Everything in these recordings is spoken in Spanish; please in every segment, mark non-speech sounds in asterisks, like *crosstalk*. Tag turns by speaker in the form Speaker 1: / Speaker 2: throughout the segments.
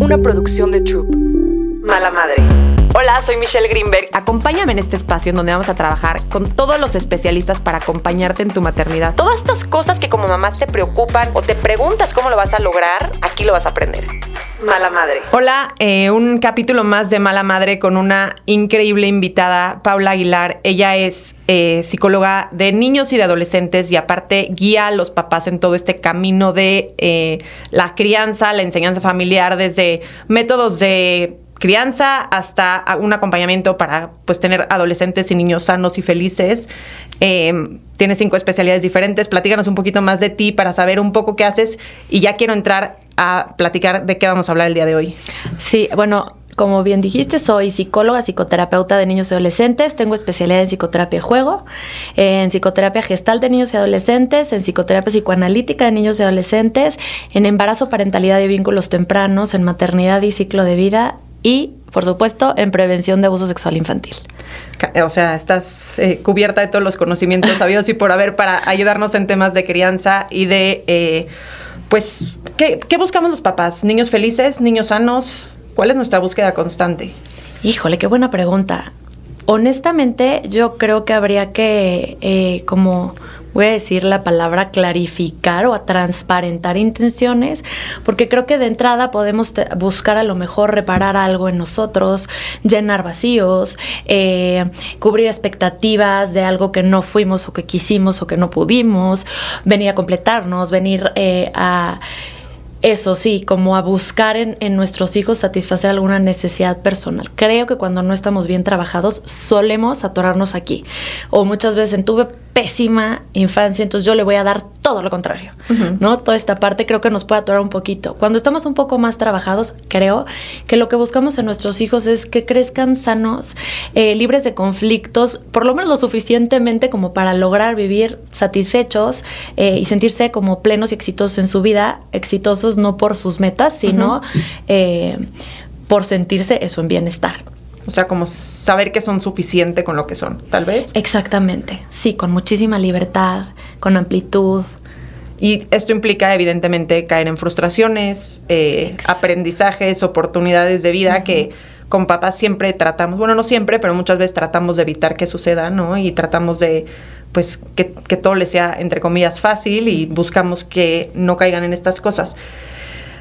Speaker 1: una producción de Troop.
Speaker 2: Mala Madre. Hola, soy Michelle Greenberg. Acompáñame en este espacio en donde vamos a trabajar con todos los especialistas para acompañarte en tu maternidad. Todas estas cosas que como mamás te preocupan o te preguntas cómo lo vas a lograr, aquí lo vas a aprender. Mala Madre. Hola, eh, un capítulo más de Mala Madre con una increíble invitada, Paula Aguilar. Ella es eh, psicóloga de niños y de adolescentes y aparte guía a los papás en todo este camino de eh, la crianza, la enseñanza familiar, desde métodos de crianza hasta un acompañamiento para pues tener adolescentes y niños sanos y felices. Eh, tienes cinco especialidades diferentes. Platícanos un poquito más de ti para saber un poco qué haces y ya quiero entrar a platicar de qué vamos a hablar el día de hoy.
Speaker 3: Sí, bueno, como bien dijiste, soy psicóloga, psicoterapeuta de niños y adolescentes. Tengo especialidad en psicoterapia juego, en psicoterapia gestal de niños y adolescentes, en psicoterapia psicoanalítica de niños y adolescentes, en embarazo, parentalidad y vínculos tempranos, en maternidad y ciclo de vida y, por supuesto, en prevención de abuso sexual infantil.
Speaker 2: O sea, estás eh, cubierta de todos los conocimientos sabidos y por haber para ayudarnos en temas de crianza y de, eh, pues, ¿qué, ¿qué buscamos los papás? ¿Niños felices? ¿Niños sanos? ¿Cuál es nuestra búsqueda constante?
Speaker 3: Híjole, qué buena pregunta. Honestamente, yo creo que habría que eh, como voy a decir la palabra clarificar o a transparentar intenciones, porque creo que de entrada podemos buscar a lo mejor reparar algo en nosotros, llenar vacíos, eh, cubrir expectativas de algo que no fuimos o que quisimos o que no pudimos, venir a completarnos, venir eh, a eso sí, como a buscar en, en, nuestros hijos satisfacer alguna necesidad personal. Creo que cuando no estamos bien trabajados solemos atorarnos aquí. O muchas veces tuve pésima infancia, entonces yo le voy a dar todo lo contrario, ¿no? Toda esta parte creo que nos puede atorar un poquito. Cuando estamos un poco más trabajados, creo que lo que buscamos en nuestros hijos es que crezcan sanos, eh, libres de conflictos, por lo menos lo suficientemente como para lograr vivir satisfechos eh, y sentirse como plenos y exitosos en su vida, exitosos no por sus metas, sino eh, por sentirse eso en bienestar.
Speaker 2: O sea, como saber que son suficiente con lo que son, tal vez.
Speaker 3: Exactamente, sí, con muchísima libertad, con amplitud.
Speaker 2: Y esto implica, evidentemente, caer en frustraciones, eh, aprendizajes, oportunidades de vida que con papás siempre tratamos, bueno, no siempre, pero muchas veces tratamos de evitar que suceda, ¿no? Y tratamos de, pues, que, que todo les sea, entre comillas, fácil y buscamos que no caigan en estas cosas.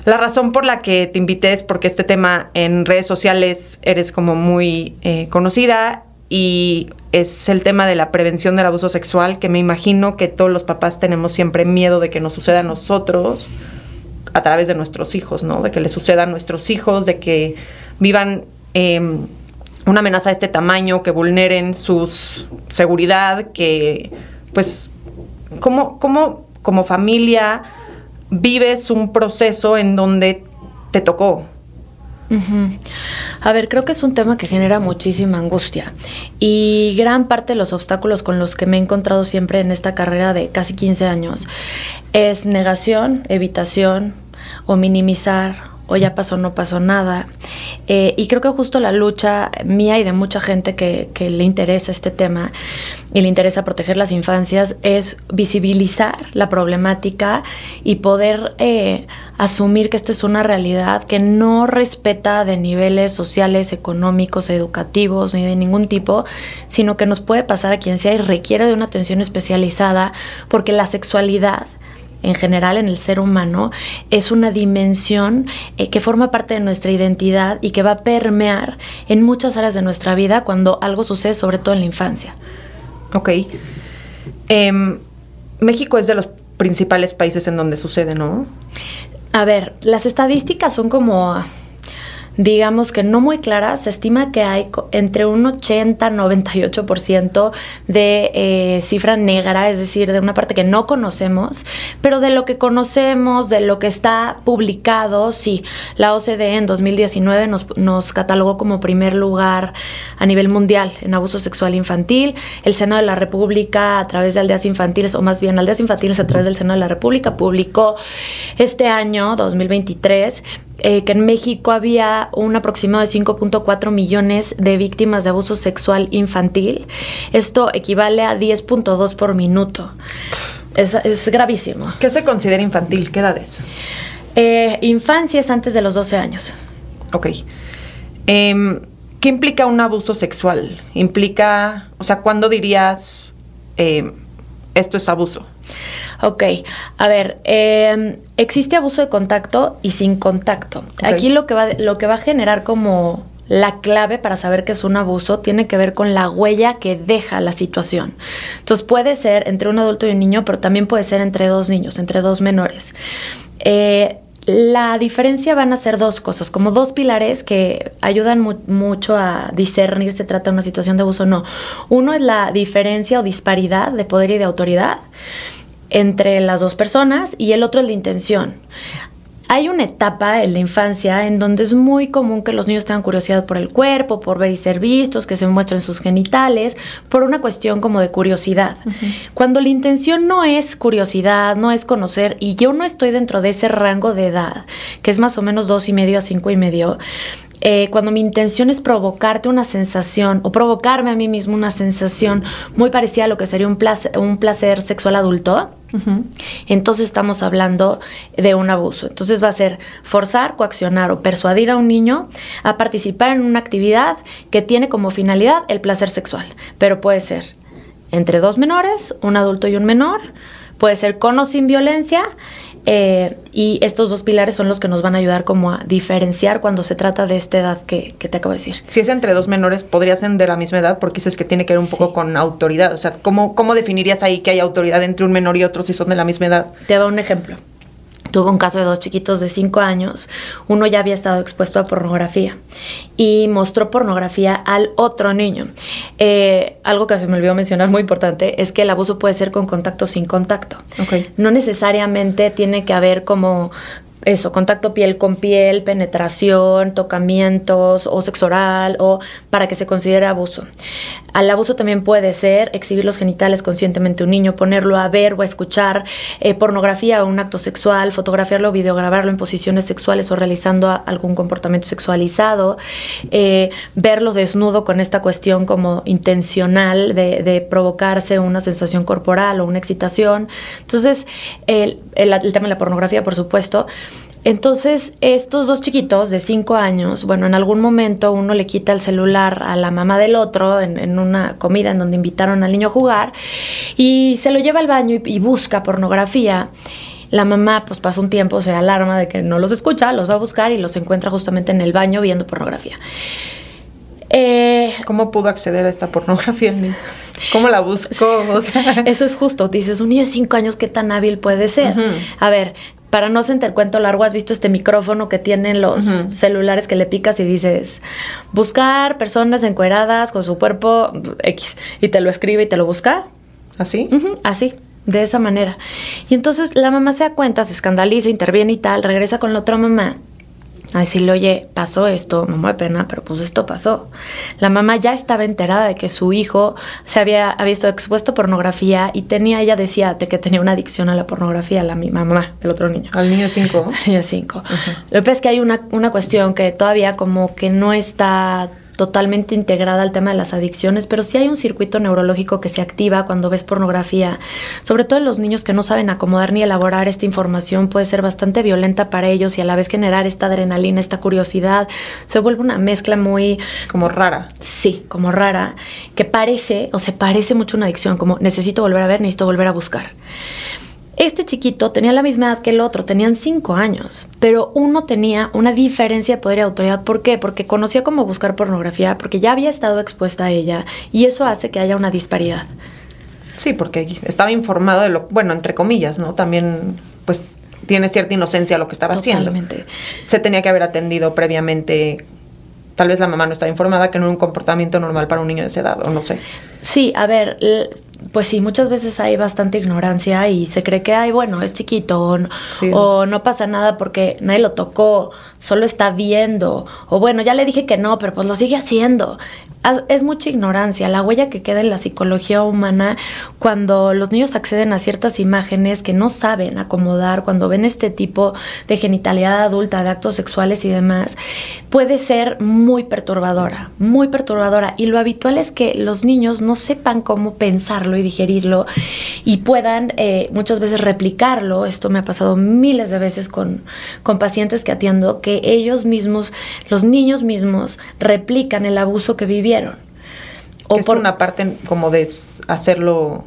Speaker 2: La razón por la que te invité es porque este tema en redes sociales eres como muy eh, conocida y es el tema de la prevención del abuso sexual, que me imagino que todos los papás tenemos siempre miedo de que nos suceda a nosotros a través de nuestros hijos, ¿no? De que le suceda a nuestros hijos, de que vivan em, una amenaza de este tamaño, que vulneren su seguridad, que pues, ¿cómo, cómo como familia vives un proceso en donde te tocó.
Speaker 3: A ver, creo que es un tema que genera muchísima angustia y gran parte de los obstáculos con los que me he encontrado siempre en esta carrera de casi 15 años es negación, evitación o minimizar o ya pasó, no pasó nada. Eh, y creo que justo la lucha mía y de mucha gente que, le interesa este tema y le interesa proteger las infancias es visibilizar la problemática y poder eh, asumir que esta es una realidad que no respeta de niveles sociales, económicos, educativos ni de ningún tipo, sino que nos puede pasar a quien sea y requiere de una atención especializada porque la sexualidad en general en el ser humano es una dimensión eh, que forma parte de nuestra identidad y que va a permear en muchas áreas de nuestra vida cuando algo sucede, sobre todo en la infancia.
Speaker 2: Ok. Em, México es de los principales países en donde sucede, ¿no?
Speaker 3: A ver, las estadísticas son como digamos que no muy claras, se estima que hay entre un 80-98% de eh, cifra negra, es decir, de una parte que no conocemos, pero de lo que conocemos, de lo que está publicado, sí, la OCDE en 2019 nos, nos catalogó como primer lugar a nivel mundial en abuso sexual infantil, el Senado de la República a través de aldeas infantiles, o más bien aldeas infantiles a través del Senado de la República, publicó este año, 2023, eh, que en México había un aproximado de 5.4 millones de víctimas de abuso sexual infantil. Esto equivale a 10.2 por minuto. Es, gravísimo.
Speaker 2: ¿Qué se considera infantil? ¿Qué edades?
Speaker 3: Eh, infancia es antes de los 12 años.
Speaker 2: Ok. Em, ¿Qué implica un abuso sexual? Implica, o sea, ¿cuándo dirías em, esto es abuso?
Speaker 3: Ok, a ver, em, existe abuso de contacto y sin contacto. Aquí lo que, va, lo que va a generar como la clave para saber que es un abuso tiene que ver con la huella que deja la situación. Entonces puede ser entre un adulto y un niño, pero también puede ser entre dos niños, entre dos menores. Eh, la diferencia van a ser dos cosas, como dos pilares que ayudan mucho a discernir si se trata de una situación de abuso o no. Uno es la diferencia o disparidad de poder y de autoridad entre las dos personas y el otro es la intención. Hay una etapa en la infancia en donde es muy común que los niños tengan curiosidad por el cuerpo, por ver y ser vistos, que se muestren sus genitales, por una cuestión como de curiosidad. Cuando la intención no es curiosidad, no es conocer, y yo no estoy dentro de ese rango de edad, que es más o menos dos y medio a cinco y medio, eh, cuando mi intención es provocarte una sensación o provocarme a mí mismo una sensación muy parecida a lo que sería un placer, un placer sexual adulto, entonces estamos hablando de un abuso. Entonces va a ser forzar, coaccionar o persuadir a un niño a participar en una actividad que tiene como finalidad el placer sexual, pero puede ser entre dos menores, un adulto y un menor, puede ser con o sin violencia eh, y estos dos pilares son los que nos van a ayudar como a diferenciar cuando se trata de esta edad que, te acabo de decir.
Speaker 2: Si es entre dos menores, podría ser de la misma edad porque dices que tiene que ver un poco con autoridad. O sea, ¿cómo, ¿cómo definirías ahí que hay autoridad entre un menor y otro si son de la misma edad?
Speaker 3: Te doy un ejemplo. Tuvo un caso de dos chiquitos de cinco años. Uno ya había estado expuesto a pornografía y mostró pornografía al otro niño. Eh, algo que se me olvidó mencionar muy importante es que el abuso puede ser con contacto o sin contacto. No necesariamente tiene que haber como eso, contacto piel con piel, penetración, tocamientos o sexo oral o para que se considere abuso. Al abuso también puede ser exhibir los genitales conscientemente a un niño, ponerlo a ver o a escuchar eh, pornografía o un acto sexual, fotografiarlo o videograbarlo en posiciones sexuales o realizando algún comportamiento sexualizado, eh, verlo desnudo con esta cuestión como intencional de, provocarse una sensación corporal o una excitación. Entonces, el tema de la pornografía, por supuesto, entonces, estos dos chiquitos de cinco años, bueno, en algún momento uno le quita el celular a la mamá del otro en, una comida en donde invitaron al niño a jugar y se lo lleva al baño y, busca pornografía. La mamá pues pasa un tiempo, se alarma de que no los escucha, los va a buscar y los encuentra justamente en el baño viendo pornografía.
Speaker 2: Eh, ¿Cómo pudo acceder a esta pornografía el niño? ¿Cómo la buscó? *laughs*
Speaker 3: Eso es justo. Dices, un niño de cinco años, ¿qué tan hábil puede ser? A ver, para no sentir cuento largo, has visto este micrófono que tienen los celulares que le picas y dices, buscar personas encueradas con su cuerpo X, y te lo escribe y te lo busca.
Speaker 2: ¿Así?
Speaker 3: así, de esa manera. Y entonces la mamá se da cuenta, se escandaliza, interviene y tal, regresa con la otra mamá a decirle, oye, pasó esto, me mueve pena, pero pues esto pasó. La mamá ya estaba enterada de que su hijo se había, había estado expuesto a pornografía y tenía, ella decía de que tenía una adicción a la pornografía, la mi mamá del otro niño.
Speaker 2: Al niño 5. *laughs*
Speaker 3: niño 5. Lo que pasa es que hay una, una cuestión que todavía como que no está totalmente integrada al tema de las adicciones, pero sí hay un circuito neurológico que se activa cuando ves pornografía. Sobre todo en los niños que no saben acomodar ni elaborar esta información, puede ser bastante violenta para ellos y a la vez generar esta adrenalina, esta curiosidad. Se vuelve una mezcla muy...
Speaker 2: Como rara.
Speaker 3: Sí, como rara, que parece o se parece mucho a una adicción, como necesito volver a ver, necesito volver a buscar. Este chiquito tenía la misma edad que el otro, tenían cinco años, pero uno tenía una diferencia de poder y autoridad. ¿Por qué? Porque conocía cómo buscar pornografía, porque ya había estado expuesta a ella y eso hace que haya una disparidad.
Speaker 2: Sí, porque estaba informado de lo, bueno, entre comillas, ¿no? También, pues, tiene cierta inocencia lo que estaba Totalmente. haciendo. Se tenía que haber atendido previamente tal vez la mamá no estaba informada que no era un comportamiento normal para un niño de esa edad, o no sé.
Speaker 3: Sí, a ver, pues sí, muchas veces hay bastante ignorancia y se cree que, ay, bueno, es chiquito o no, o no pasa nada porque nadie lo tocó, solo está viendo, o bueno, ya le dije que no, pero pues lo sigue haciendo es mucha ignorancia, la huella que queda en la psicología humana cuando los niños acceden a ciertas imágenes que no saben acomodar, cuando ven este tipo de genitalidad adulta, de actos sexuales y demás, puede ser muy perturbadora, muy perturbadora. Y lo habitual es que los niños no sepan cómo pensarlo y digerirlo y puedan eh, muchas veces replicarlo. Esto me ha pasado miles de veces con, con pacientes que atiendo, que ellos mismos, los niños mismos, replican el abuso que vivieron.
Speaker 2: O por una parte como de hacerlo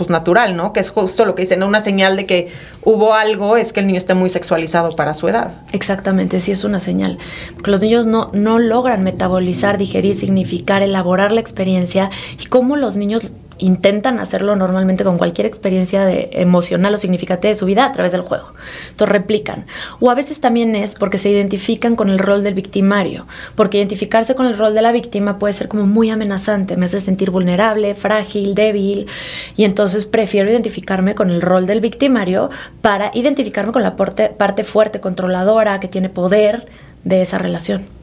Speaker 2: pues natural, ¿no? Que es justo lo que dicen, una señal de que hubo algo es que el niño esté muy sexualizado para su edad.
Speaker 3: Exactamente, sí es una señal. Porque los niños no, no logran metabolizar, digerir, significar, elaborar la experiencia y cómo los niños intentan hacerlo normalmente con cualquier experiencia emocional o significativa de su vida a través del juego. Entonces replican. O a veces también es porque se identifican con el rol del victimario, porque identificarse con el rol de la víctima puede ser como muy amenazante, me hace sentir vulnerable, frágil, débil, y entonces prefiero identificarme con el rol del victimario para identificarme con la parte, parte fuerte, controladora, que tiene poder de esa relación.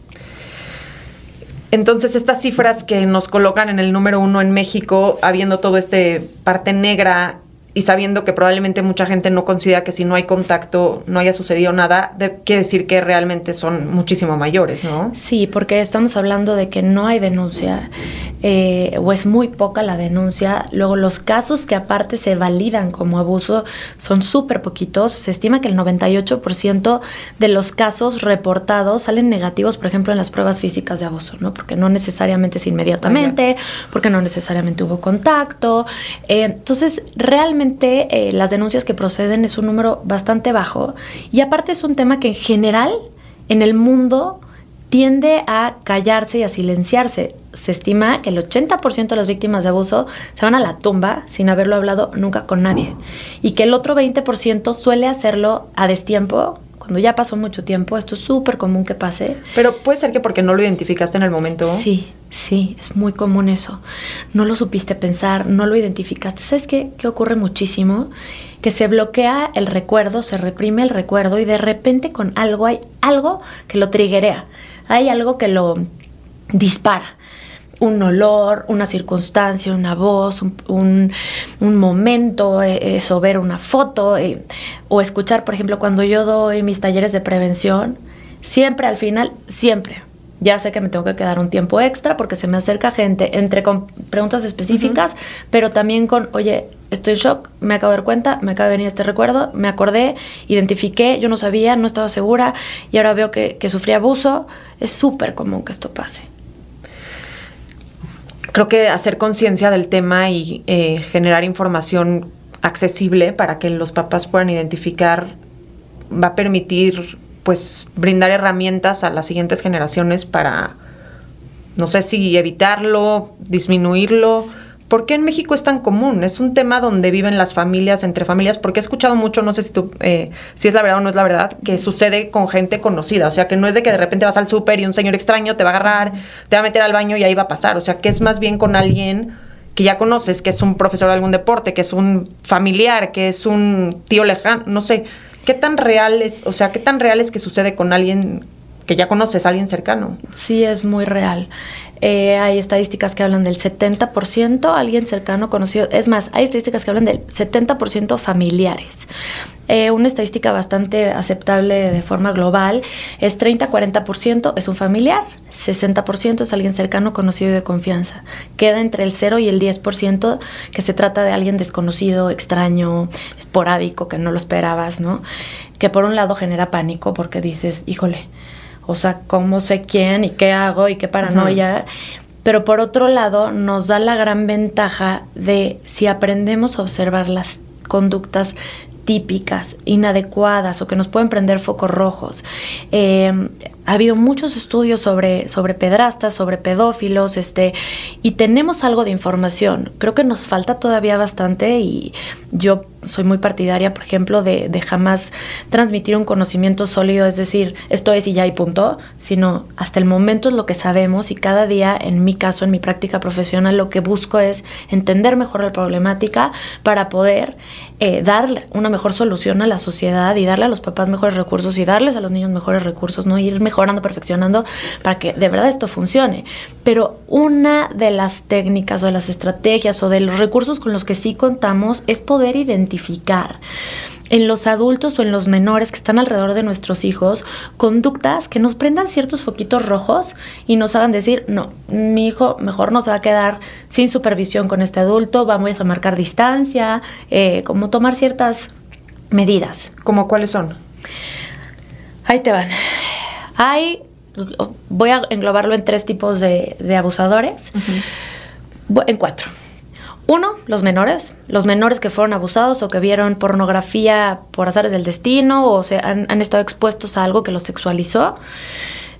Speaker 2: Entonces, estas cifras que nos colocan en el número uno en México, habiendo todo este parte negra y sabiendo que probablemente mucha gente no considera que si no hay contacto no haya sucedido nada, quiere decir que realmente son muchísimo mayores, ¿no?
Speaker 3: Sí, porque estamos hablando de que no hay denuncia eh, o es muy poca la denuncia. Luego los casos que aparte se validan como abuso son súper poquitos. Se estima que el 98% de los casos reportados salen negativos, por ejemplo, en las pruebas físicas de abuso, ¿no? Porque no necesariamente es inmediatamente, porque no necesariamente hubo contacto. Eh, entonces, realmente eh, las denuncias que proceden es un número bastante bajo y aparte es un tema que en general en el mundo tiende a callarse y a silenciarse. Se estima que el 80% de las víctimas de abuso se van a la tumba sin haberlo hablado nunca con nadie y que el otro 20% suele hacerlo a destiempo cuando ya pasó mucho tiempo, esto es súper común que pase.
Speaker 2: Pero puede ser que porque no lo identificaste en el momento.
Speaker 3: Sí, sí, es muy común eso. No lo supiste pensar, no lo identificaste. ¿Sabes qué, qué ocurre muchísimo? Que se bloquea el recuerdo, se reprime el recuerdo y de repente con algo hay algo que lo triguea. Hay algo que lo dispara un olor, una circunstancia, una voz, un, momento, eh, eso, ver una foto eh, o escuchar, por ejemplo, cuando yo doy mis talleres de prevención, siempre al final, siempre. Ya sé que me tengo que quedar un tiempo extra porque se me acerca gente entre con preguntas específicas, pero también con, oye, estoy en shock, me acabo de dar cuenta, me acaba de venir este recuerdo, me acordé, identifiqué, yo no sabía, no estaba segura y ahora veo que, que sufrí abuso. Es súper común que esto pase
Speaker 2: creo que hacer conciencia del tema y eh, generar información accesible para que los papás puedan identificar va a permitir pues brindar herramientas a las siguientes generaciones para no sé si evitarlo, disminuirlo ¿Por qué en México es tan común? Es un tema donde viven las familias, entre familias, porque he escuchado mucho, no sé si eh, si es la verdad o no es la verdad, que sucede con gente conocida. O sea, que no es de que de repente vas al súper y un señor extraño te va a agarrar, te va a meter al baño y ahí va a pasar. O sea, que es más bien con alguien que ya conoces, que es un profesor de algún deporte, que es un familiar, que es un tío lejano, no sé. ¿Qué tan real es, o sea, qué tan real es que sucede con alguien que ya conoces, alguien cercano?
Speaker 3: Sí, es muy real. Eh, hay estadísticas que hablan del 70%, alguien cercano conocido. Es más, hay estadísticas que hablan del 70% familiares. Eh, una estadística bastante aceptable de forma global es 30-40% es un familiar, 60% es alguien cercano, conocido y de confianza. Queda entre el 0 y el 10% que se trata de alguien desconocido, extraño, esporádico, que no lo esperabas, ¿no? Que por un lado genera pánico porque dices, híjole, o sea, cómo sé quién y qué hago y qué paranoia. Pero por otro lado, nos da la gran ventaja de si aprendemos a observar las conductas típicas, inadecuadas o que nos pueden prender focos rojos. Eh, ha habido muchos estudios sobre, sobre pedrastas, sobre pedófilos, este, y tenemos algo de información. Creo que nos falta todavía bastante y yo soy muy partidaria, por ejemplo, de, jamás transmitir un conocimiento sólido, es decir, esto es y ya y punto, sino hasta el momento es lo que sabemos y cada día, en mi caso, en mi práctica profesional, lo que busco es entender mejor la problemática para poder eh, dar una mejor solución a la sociedad y darle a los papás mejores recursos y darles a los niños mejores recursos, ¿no? Ir mejor mejorando, perfeccionando para que de verdad esto funcione. Pero una de las técnicas o de las estrategias o de los recursos con los que sí contamos es poder identificar en los adultos o en los menores que están alrededor de nuestros hijos conductas que nos prendan ciertos foquitos rojos y nos hagan decir, no, mi hijo mejor no se va a quedar sin supervisión con este adulto, vamos a marcar distancia, eh, como tomar ciertas medidas.
Speaker 2: ¿Como cuáles son?
Speaker 3: Ahí te van. Hay, voy a englobarlo en tres tipos de, abusadores, en cuatro. Uno, los menores, los menores que fueron abusados o que vieron pornografía por azares del destino o se han, han, estado expuestos a algo que los sexualizó.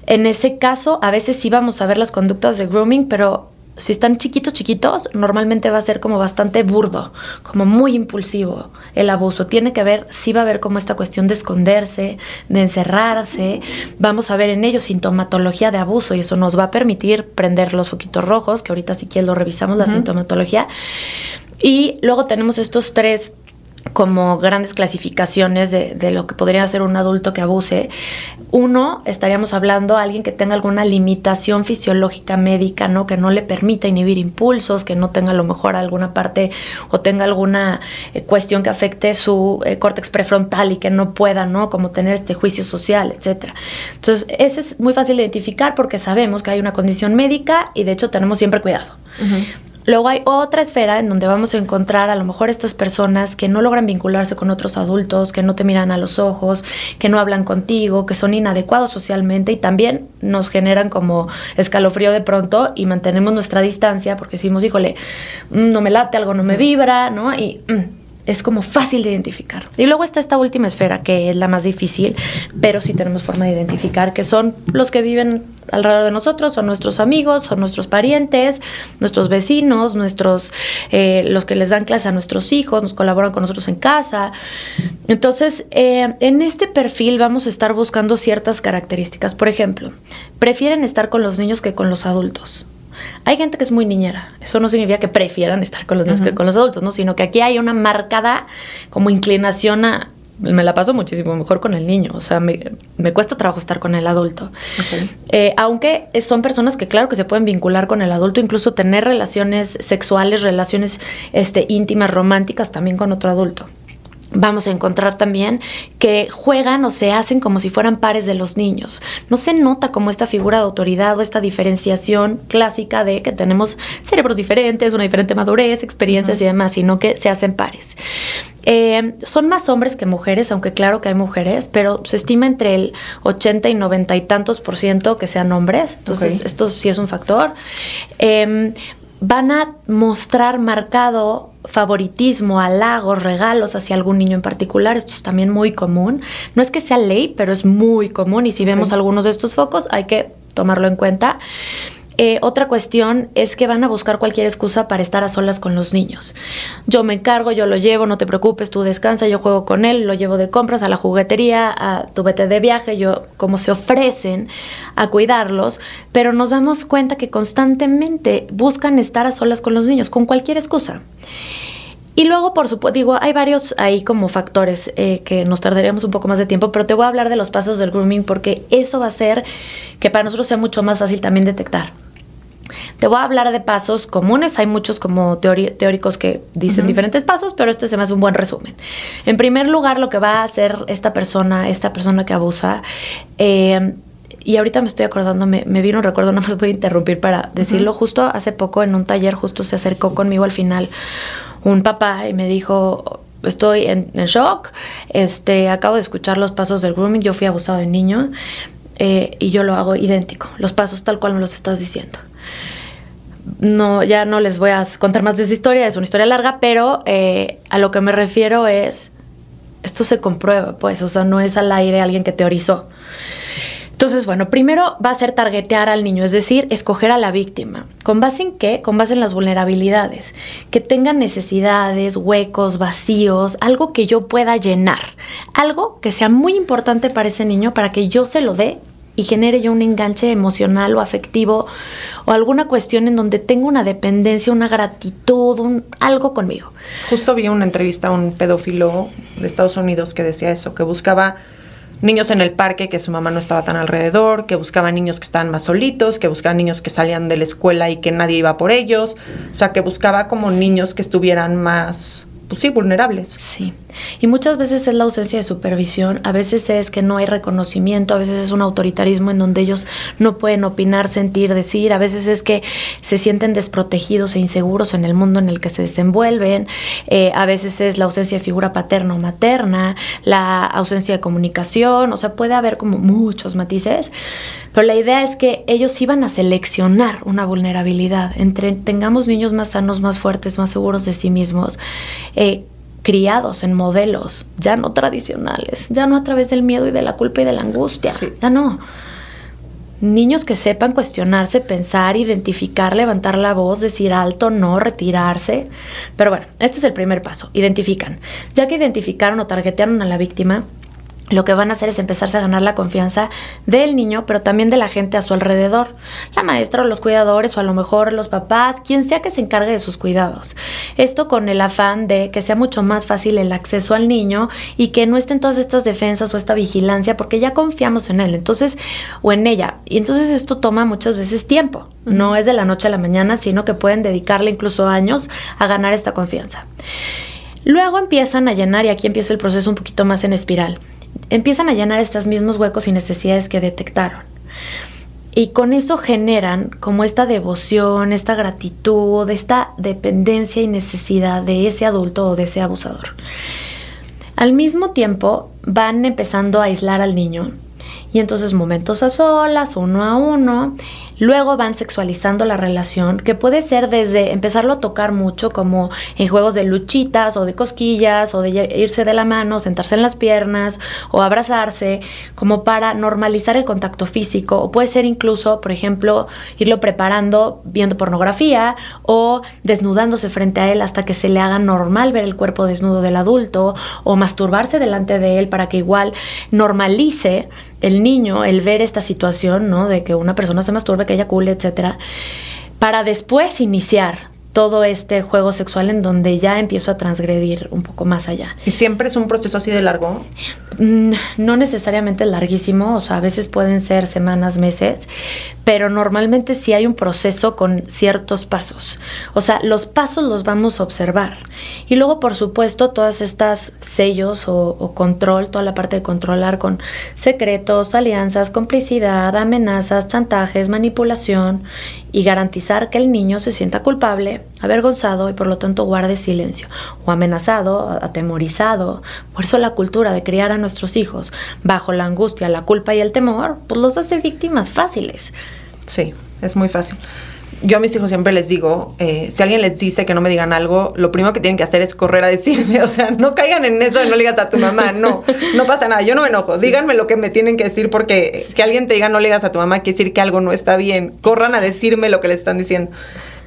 Speaker 3: En ese caso, a veces sí vamos a ver las conductas de grooming, pero si están chiquitos, chiquitos, normalmente va a ser como bastante burdo, como muy impulsivo el abuso. Tiene que ver, sí va a haber como esta cuestión de esconderse, de encerrarse. Vamos a ver en ellos sintomatología de abuso y eso nos va a permitir prender los foquitos rojos, que ahorita si quieres lo revisamos, la sintomatología. Y luego tenemos estos tres como grandes clasificaciones de, lo que podría ser un adulto que abuse. Uno, estaríamos hablando a alguien que tenga alguna limitación fisiológica médica, ¿no? Que no le permita inhibir impulsos, que no tenga a lo mejor alguna parte o tenga alguna eh, cuestión que afecte su eh, córtex prefrontal y que no pueda, ¿no? Como tener este juicio social, etcétera. Entonces, ese es muy fácil de identificar porque sabemos que hay una condición médica y de hecho tenemos siempre cuidado. Luego hay otra esfera en donde vamos a encontrar a lo mejor estas personas que no logran vincularse con otros adultos, que no te miran a los ojos, que no hablan contigo, que son inadecuados socialmente y también nos generan como escalofrío de pronto y mantenemos nuestra distancia porque decimos, híjole, mm, no me late, algo no me vibra, ¿no? Y mm, es como fácil de identificar. Y luego está esta última esfera, que es la más difícil, pero sí tenemos forma de identificar, que son los que viven alrededor de nosotros, son nuestros amigos, son nuestros parientes, nuestros vecinos, nuestros, eh, los que les dan clase a nuestros hijos, nos colaboran con nosotros en casa. Entonces, eh, en este perfil vamos a estar buscando ciertas características. Por ejemplo, prefieren estar con los niños que con los adultos. Hay gente que es muy niñera. Eso no significa que prefieran estar con los niños que con los adultos, ¿no? Sino que aquí hay una marcada como inclinación a me la paso muchísimo mejor con el niño, o sea, me, cuesta trabajo estar con el adulto. Eh, aunque son personas que claro que se pueden vincular con el adulto, incluso tener relaciones sexuales, relaciones este, íntimas, románticas también con otro adulto vamos a encontrar también que juegan o se hacen como si fueran pares de los niños. No se nota como esta figura de autoridad o esta diferenciación clásica de que tenemos cerebros diferentes, una diferente madurez, experiencias y demás, sino que se hacen pares. Eh, son más hombres que mujeres, aunque claro que hay mujeres, pero se estima entre el 80 y 90 y tantos por ciento que sean hombres. Entonces, esto sí es un factor. Em, van a mostrar marcado favoritismo, halagos, regalos hacia algún niño en particular. Esto es también muy común. No es que sea ley, pero es muy común y si vemos algunos de estos focos hay que tomarlo en cuenta. Eh, otra cuestión es que van a buscar cualquier excusa para estar a solas con los niños. Yo me encargo, yo lo llevo, no te preocupes, tú descansa, yo juego con él, lo llevo de compras a la juguetería, a tu vete de viaje, yo como se ofrecen a cuidarlos, pero nos damos cuenta que constantemente buscan estar a solas con los niños, con cualquier excusa. Y luego, por supuesto, digo, hay varios ahí como factores eh, que nos tardaríamos un poco más de tiempo, pero te voy a hablar de los pasos del grooming porque eso va a hacer que para nosotros sea mucho más fácil también detectar. Te voy a hablar de pasos comunes. Hay muchos como teóricos que dicen diferentes pasos, pero este se me hace un buen resumen. En primer lugar, lo que va a hacer esta persona, esta persona que abusa, eh, y ahorita me estoy acordando, me, vino un recuerdo, *laughs* nada más voy a interrumpir para decirlo. Justo hace poco en un taller, justo se acercó conmigo al final un papá y me dijo, estoy en, shock, este, acabo de escuchar los pasos del grooming, yo fui abusado de niño eh, y yo lo hago idéntico, los pasos tal cual me los estás diciendo no, ya no les voy a contar más de esa historia, es una historia larga, pero eh, a lo que me refiero es, esto se comprueba, pues, o sea, no es al aire alguien que teorizó. Entonces, bueno, primero va a ser targetear al niño, es decir, escoger a la víctima. ¿Con base en qué? Con base en las vulnerabilidades. Que tengan necesidades, huecos, vacíos, algo que yo pueda llenar. Algo que sea muy importante para ese niño para que yo se lo dé y genere yo un enganche emocional o afectivo o alguna cuestión en donde tengo una dependencia, una gratitud, un, algo conmigo.
Speaker 2: Justo vi una entrevista a un pedófilo de Estados Unidos que decía eso, que buscaba niños en el parque que su mamá no estaba tan alrededor, que buscaba niños que estaban más solitos, que buscaba niños que salían de la escuela y que nadie iba por ellos, o sea, que buscaba como niños que estuvieran más pues sí, vulnerables.
Speaker 3: Sí. Y muchas veces es la ausencia de supervisión, a veces es que no hay reconocimiento, a veces es un autoritarismo en donde ellos no pueden opinar, sentir, decir, a veces es que se sienten desprotegidos e inseguros en el mundo en el que se desenvuelven, eh, a veces es la ausencia de figura paterna o materna, la ausencia de comunicación, o sea, puede haber como muchos matices. Pero la idea es que ellos iban a seleccionar una vulnerabilidad entre tengamos niños más sanos, más fuertes, más seguros de sí mismos, eh, criados en modelos ya no tradicionales, ya no a través del miedo y de la culpa y de la angustia, ya no. Niños que sepan cuestionarse, pensar, identificar, levantar la voz, decir alto, no, retirarse. Pero bueno, este es el primer paso. Identifican. Ya que identificaron o targetearon a la víctima, lo que van a hacer es empezarse a ganar la confianza del niño, pero también de la gente a su alrededor, la maestra o los cuidadores o a lo mejor los papás, quien sea que se encargue de sus cuidados. Esto con el afán de que sea mucho más fácil el acceso al niño y que no estén todas estas defensas o esta vigilancia porque ya confiamos en él, entonces o en ella. Y entonces esto toma muchas veces tiempo, no es de la noche a la mañana, sino que pueden dedicarle incluso años a ganar esta confianza. Luego empiezan a llenar y aquí empieza el proceso un poquito más en espiral empiezan a llenar estos mismos huecos y necesidades que detectaron. Y con eso generan como esta devoción, esta gratitud, esta dependencia y necesidad de ese adulto o de ese abusador. Al mismo tiempo van empezando a aislar al niño y entonces momentos a solas, uno a uno, Luego van sexualizando la relación, que puede ser desde empezarlo a tocar mucho, como en juegos de luchitas o de cosquillas, o de irse de la mano, sentarse en las piernas o abrazarse, como para normalizar el contacto físico. O puede ser incluso, por ejemplo, irlo preparando viendo pornografía o desnudándose frente a él hasta que se le haga normal ver el cuerpo desnudo del adulto, o masturbarse delante de él para que igual normalice el niño el ver esta situación, ¿no? De que una persona se masturbe, que ella cule, etcétera, para después iniciar todo este juego sexual en donde ya empiezo a transgredir un poco más allá.
Speaker 2: ¿Y siempre es un proceso así de largo?
Speaker 3: Mm, no necesariamente larguísimo, o sea, a veces pueden ser semanas, meses, pero normalmente sí hay un proceso con ciertos pasos. O sea, los pasos los vamos a observar. Y luego, por supuesto, todas estas sellos o, o control, toda la parte de controlar con secretos, alianzas, complicidad, amenazas, chantajes, manipulación y garantizar que el niño se sienta culpable, avergonzado y por lo tanto guarde silencio, o amenazado, atemorizado. Por eso la cultura de criar a nuestros hijos bajo la angustia, la culpa y el temor, pues los hace víctimas fáciles.
Speaker 2: Sí, es muy fácil. Yo a mis hijos siempre les digo, eh, si alguien les dice que no me digan algo, lo primero que tienen que hacer es correr a decirme, *laughs* o sea, no caigan en eso de no le digas a tu mamá, no, no pasa nada, yo no me enojo, díganme lo que me tienen que decir porque que alguien te diga no le digas a tu mamá quiere decir que algo no está bien, corran a decirme lo que le están diciendo.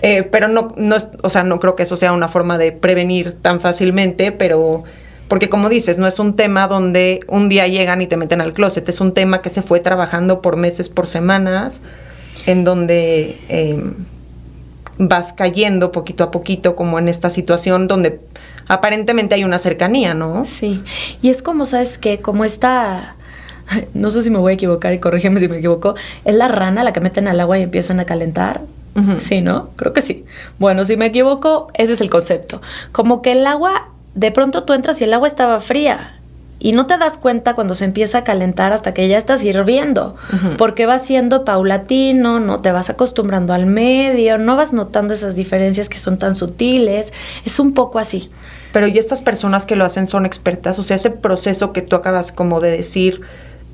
Speaker 2: Eh, pero no, no, o sea, no creo que eso sea una forma de prevenir tan fácilmente, pero porque como dices, no es un tema donde un día llegan y te meten al closet, es un tema que se fue trabajando por meses, por semanas en donde em, vas cayendo poquito a poquito como en esta situación donde aparentemente hay una cercanía, ¿no?
Speaker 3: Sí, y es como, ¿sabes qué? Como esta... No sé si me voy a equivocar y corrígeme si me equivoco. ¿Es la rana la que meten al agua y empiezan a calentar? Sí, ¿no? Creo que sí. Bueno, si me equivoco, ese es el concepto. Como que el agua, de pronto tú entras y el agua estaba fría y no te das cuenta cuando se empieza a calentar hasta que ya estás hirviendo, porque va siendo paulatino, no te vas acostumbrando al medio, no vas notando esas diferencias que son tan sutiles, es un poco así.
Speaker 2: Pero y estas personas que lo hacen son expertas, o sea, ese proceso que tú acabas como de decir,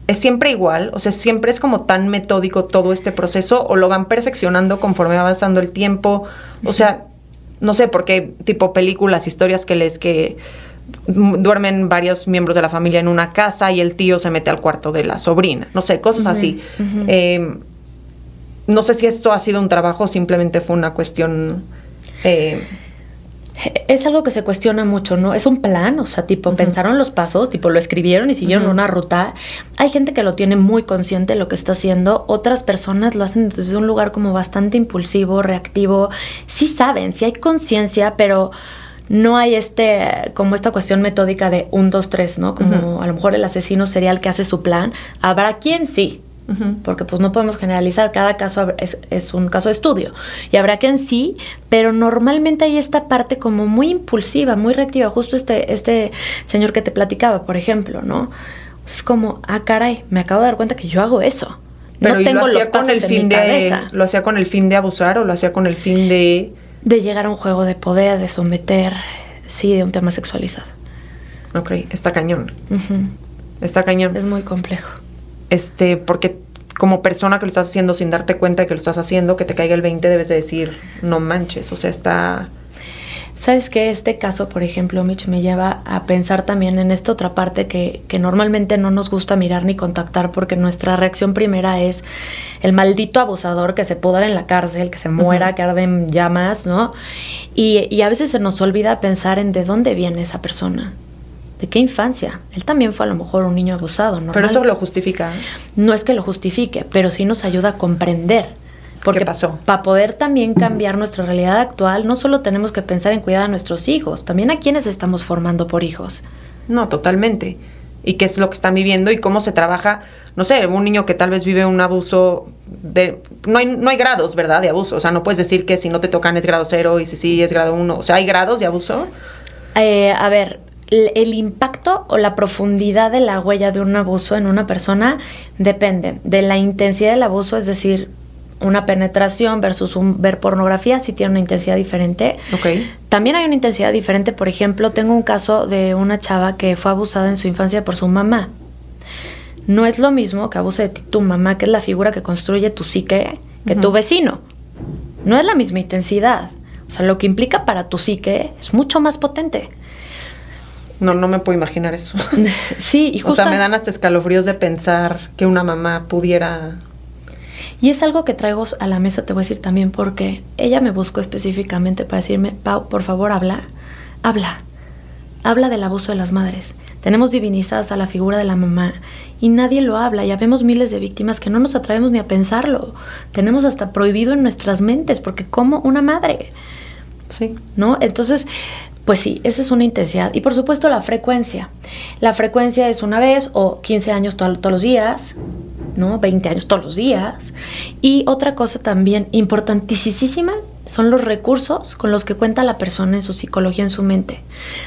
Speaker 2: ¿es siempre igual? O sea, ¿siempre es como tan metódico todo este proceso o lo van perfeccionando conforme va avanzando el tiempo? O sea, no sé, porque tipo películas, historias que les que duermen varios miembros de la familia en una casa y el tío se mete al cuarto de la sobrina, no sé, cosas así. Em, no sé si esto ha sido un trabajo o simplemente fue una cuestión...
Speaker 3: Eh, es algo que se cuestiona mucho, ¿no? Es un plan, o sea, tipo, pensaron los pasos, tipo, lo escribieron y siguieron una ruta. Hay gente que lo tiene muy consciente de lo que está haciendo, otras personas lo hacen desde un lugar como bastante impulsivo, reactivo. Sí saben, sí hay conciencia, pero no hay este, como esta cuestión metódica de un, dos, tres, ¿no? Como a lo mejor el asesino serial que hace su plan. Habrá quien sí, porque pues no podemos generalizar, cada caso es, es, un caso de estudio y habrá que en sí, pero normalmente hay esta parte como muy impulsiva, muy reactiva, justo este, este señor que te platicaba, por ejemplo, ¿no? Es como, ah, caray, me acabo de dar cuenta que yo hago eso.
Speaker 2: Pero
Speaker 3: no
Speaker 2: tengo lo hacía con el fin de lo hacía con el fin de abusar o lo hacía con el fin de
Speaker 3: de llegar a un juego de poder, de someter, sí, de un tema sexualizado.
Speaker 2: Ok, está cañón. Está cañón.
Speaker 3: Es muy complejo.
Speaker 2: Este, porque como persona que lo estás haciendo sin darte cuenta de que lo estás haciendo, que te caiga el 20, debes de decir, no manches, o sea, está...
Speaker 3: Sabes que este caso, por ejemplo, Mitch, me lleva a pensar también en esta otra parte que, que, normalmente no nos gusta mirar ni contactar porque nuestra reacción primera es el maldito abusador que se pudra en la cárcel, que se muera, que arde en llamas, ¿no? Y, y a veces se nos olvida pensar en de dónde viene esa persona. ¿De qué infancia? Él también fue a lo mejor un niño abusado, ¿no?
Speaker 2: Pero eso lo justifica.
Speaker 3: No es que lo justifique, pero sí nos ayuda a comprender. Porque
Speaker 2: ¿Qué pasó?
Speaker 3: Para poder también cambiar nuestra realidad actual, no solo tenemos que pensar en cuidar a nuestros hijos, también a quienes estamos formando por hijos.
Speaker 2: No, totalmente. Y qué es lo que están viviendo y cómo se trabaja, no sé, un niño que tal vez vive un abuso de... No hay, no hay grados, ¿verdad? De abuso. O sea, no puedes decir que si no te tocan es grado cero y si sí es grado uno. O sea, ¿hay grados de abuso?
Speaker 3: Eh, a ver, el impacto o la profundidad de la huella de un abuso en una persona depende de la intensidad del abuso, es decir, una penetración versus un ver pornografía, si tiene una intensidad diferente.
Speaker 2: Okay.
Speaker 3: También hay una intensidad diferente, por ejemplo, tengo un caso de una chava que fue abusada en su infancia por su mamá. No es lo mismo que abuse de ti tu mamá, que es la figura que construye tu psique, que tu vecino. No es la misma intensidad. O sea, lo que implica para tu psique es mucho más potente.
Speaker 2: No, no me puedo imaginar eso. *laughs*
Speaker 3: sí, y
Speaker 2: justo... O sea, me dan hasta escalofríos de pensar que una mamá pudiera...
Speaker 3: Y es algo que traigo a la mesa, te voy a decir también, porque ella me buscó específicamente para decirme, Pau, por favor, habla, habla, habla del abuso de las madres. Tenemos divinizadas a la figura de la mamá y nadie lo habla. Ya vemos miles de víctimas que no nos atrevemos ni a pensarlo. Tenemos hasta prohibido en nuestras mentes, porque como una madre.
Speaker 2: Sí.
Speaker 3: ¿No? Entonces, pues sí, esa es una intensidad. Y por supuesto la frecuencia. La frecuencia es una vez o 15 años todos los días, ¿no? 20 años todos los días. Y otra cosa también importantísima son los recursos con los que cuenta la persona en su psicología, en su mente.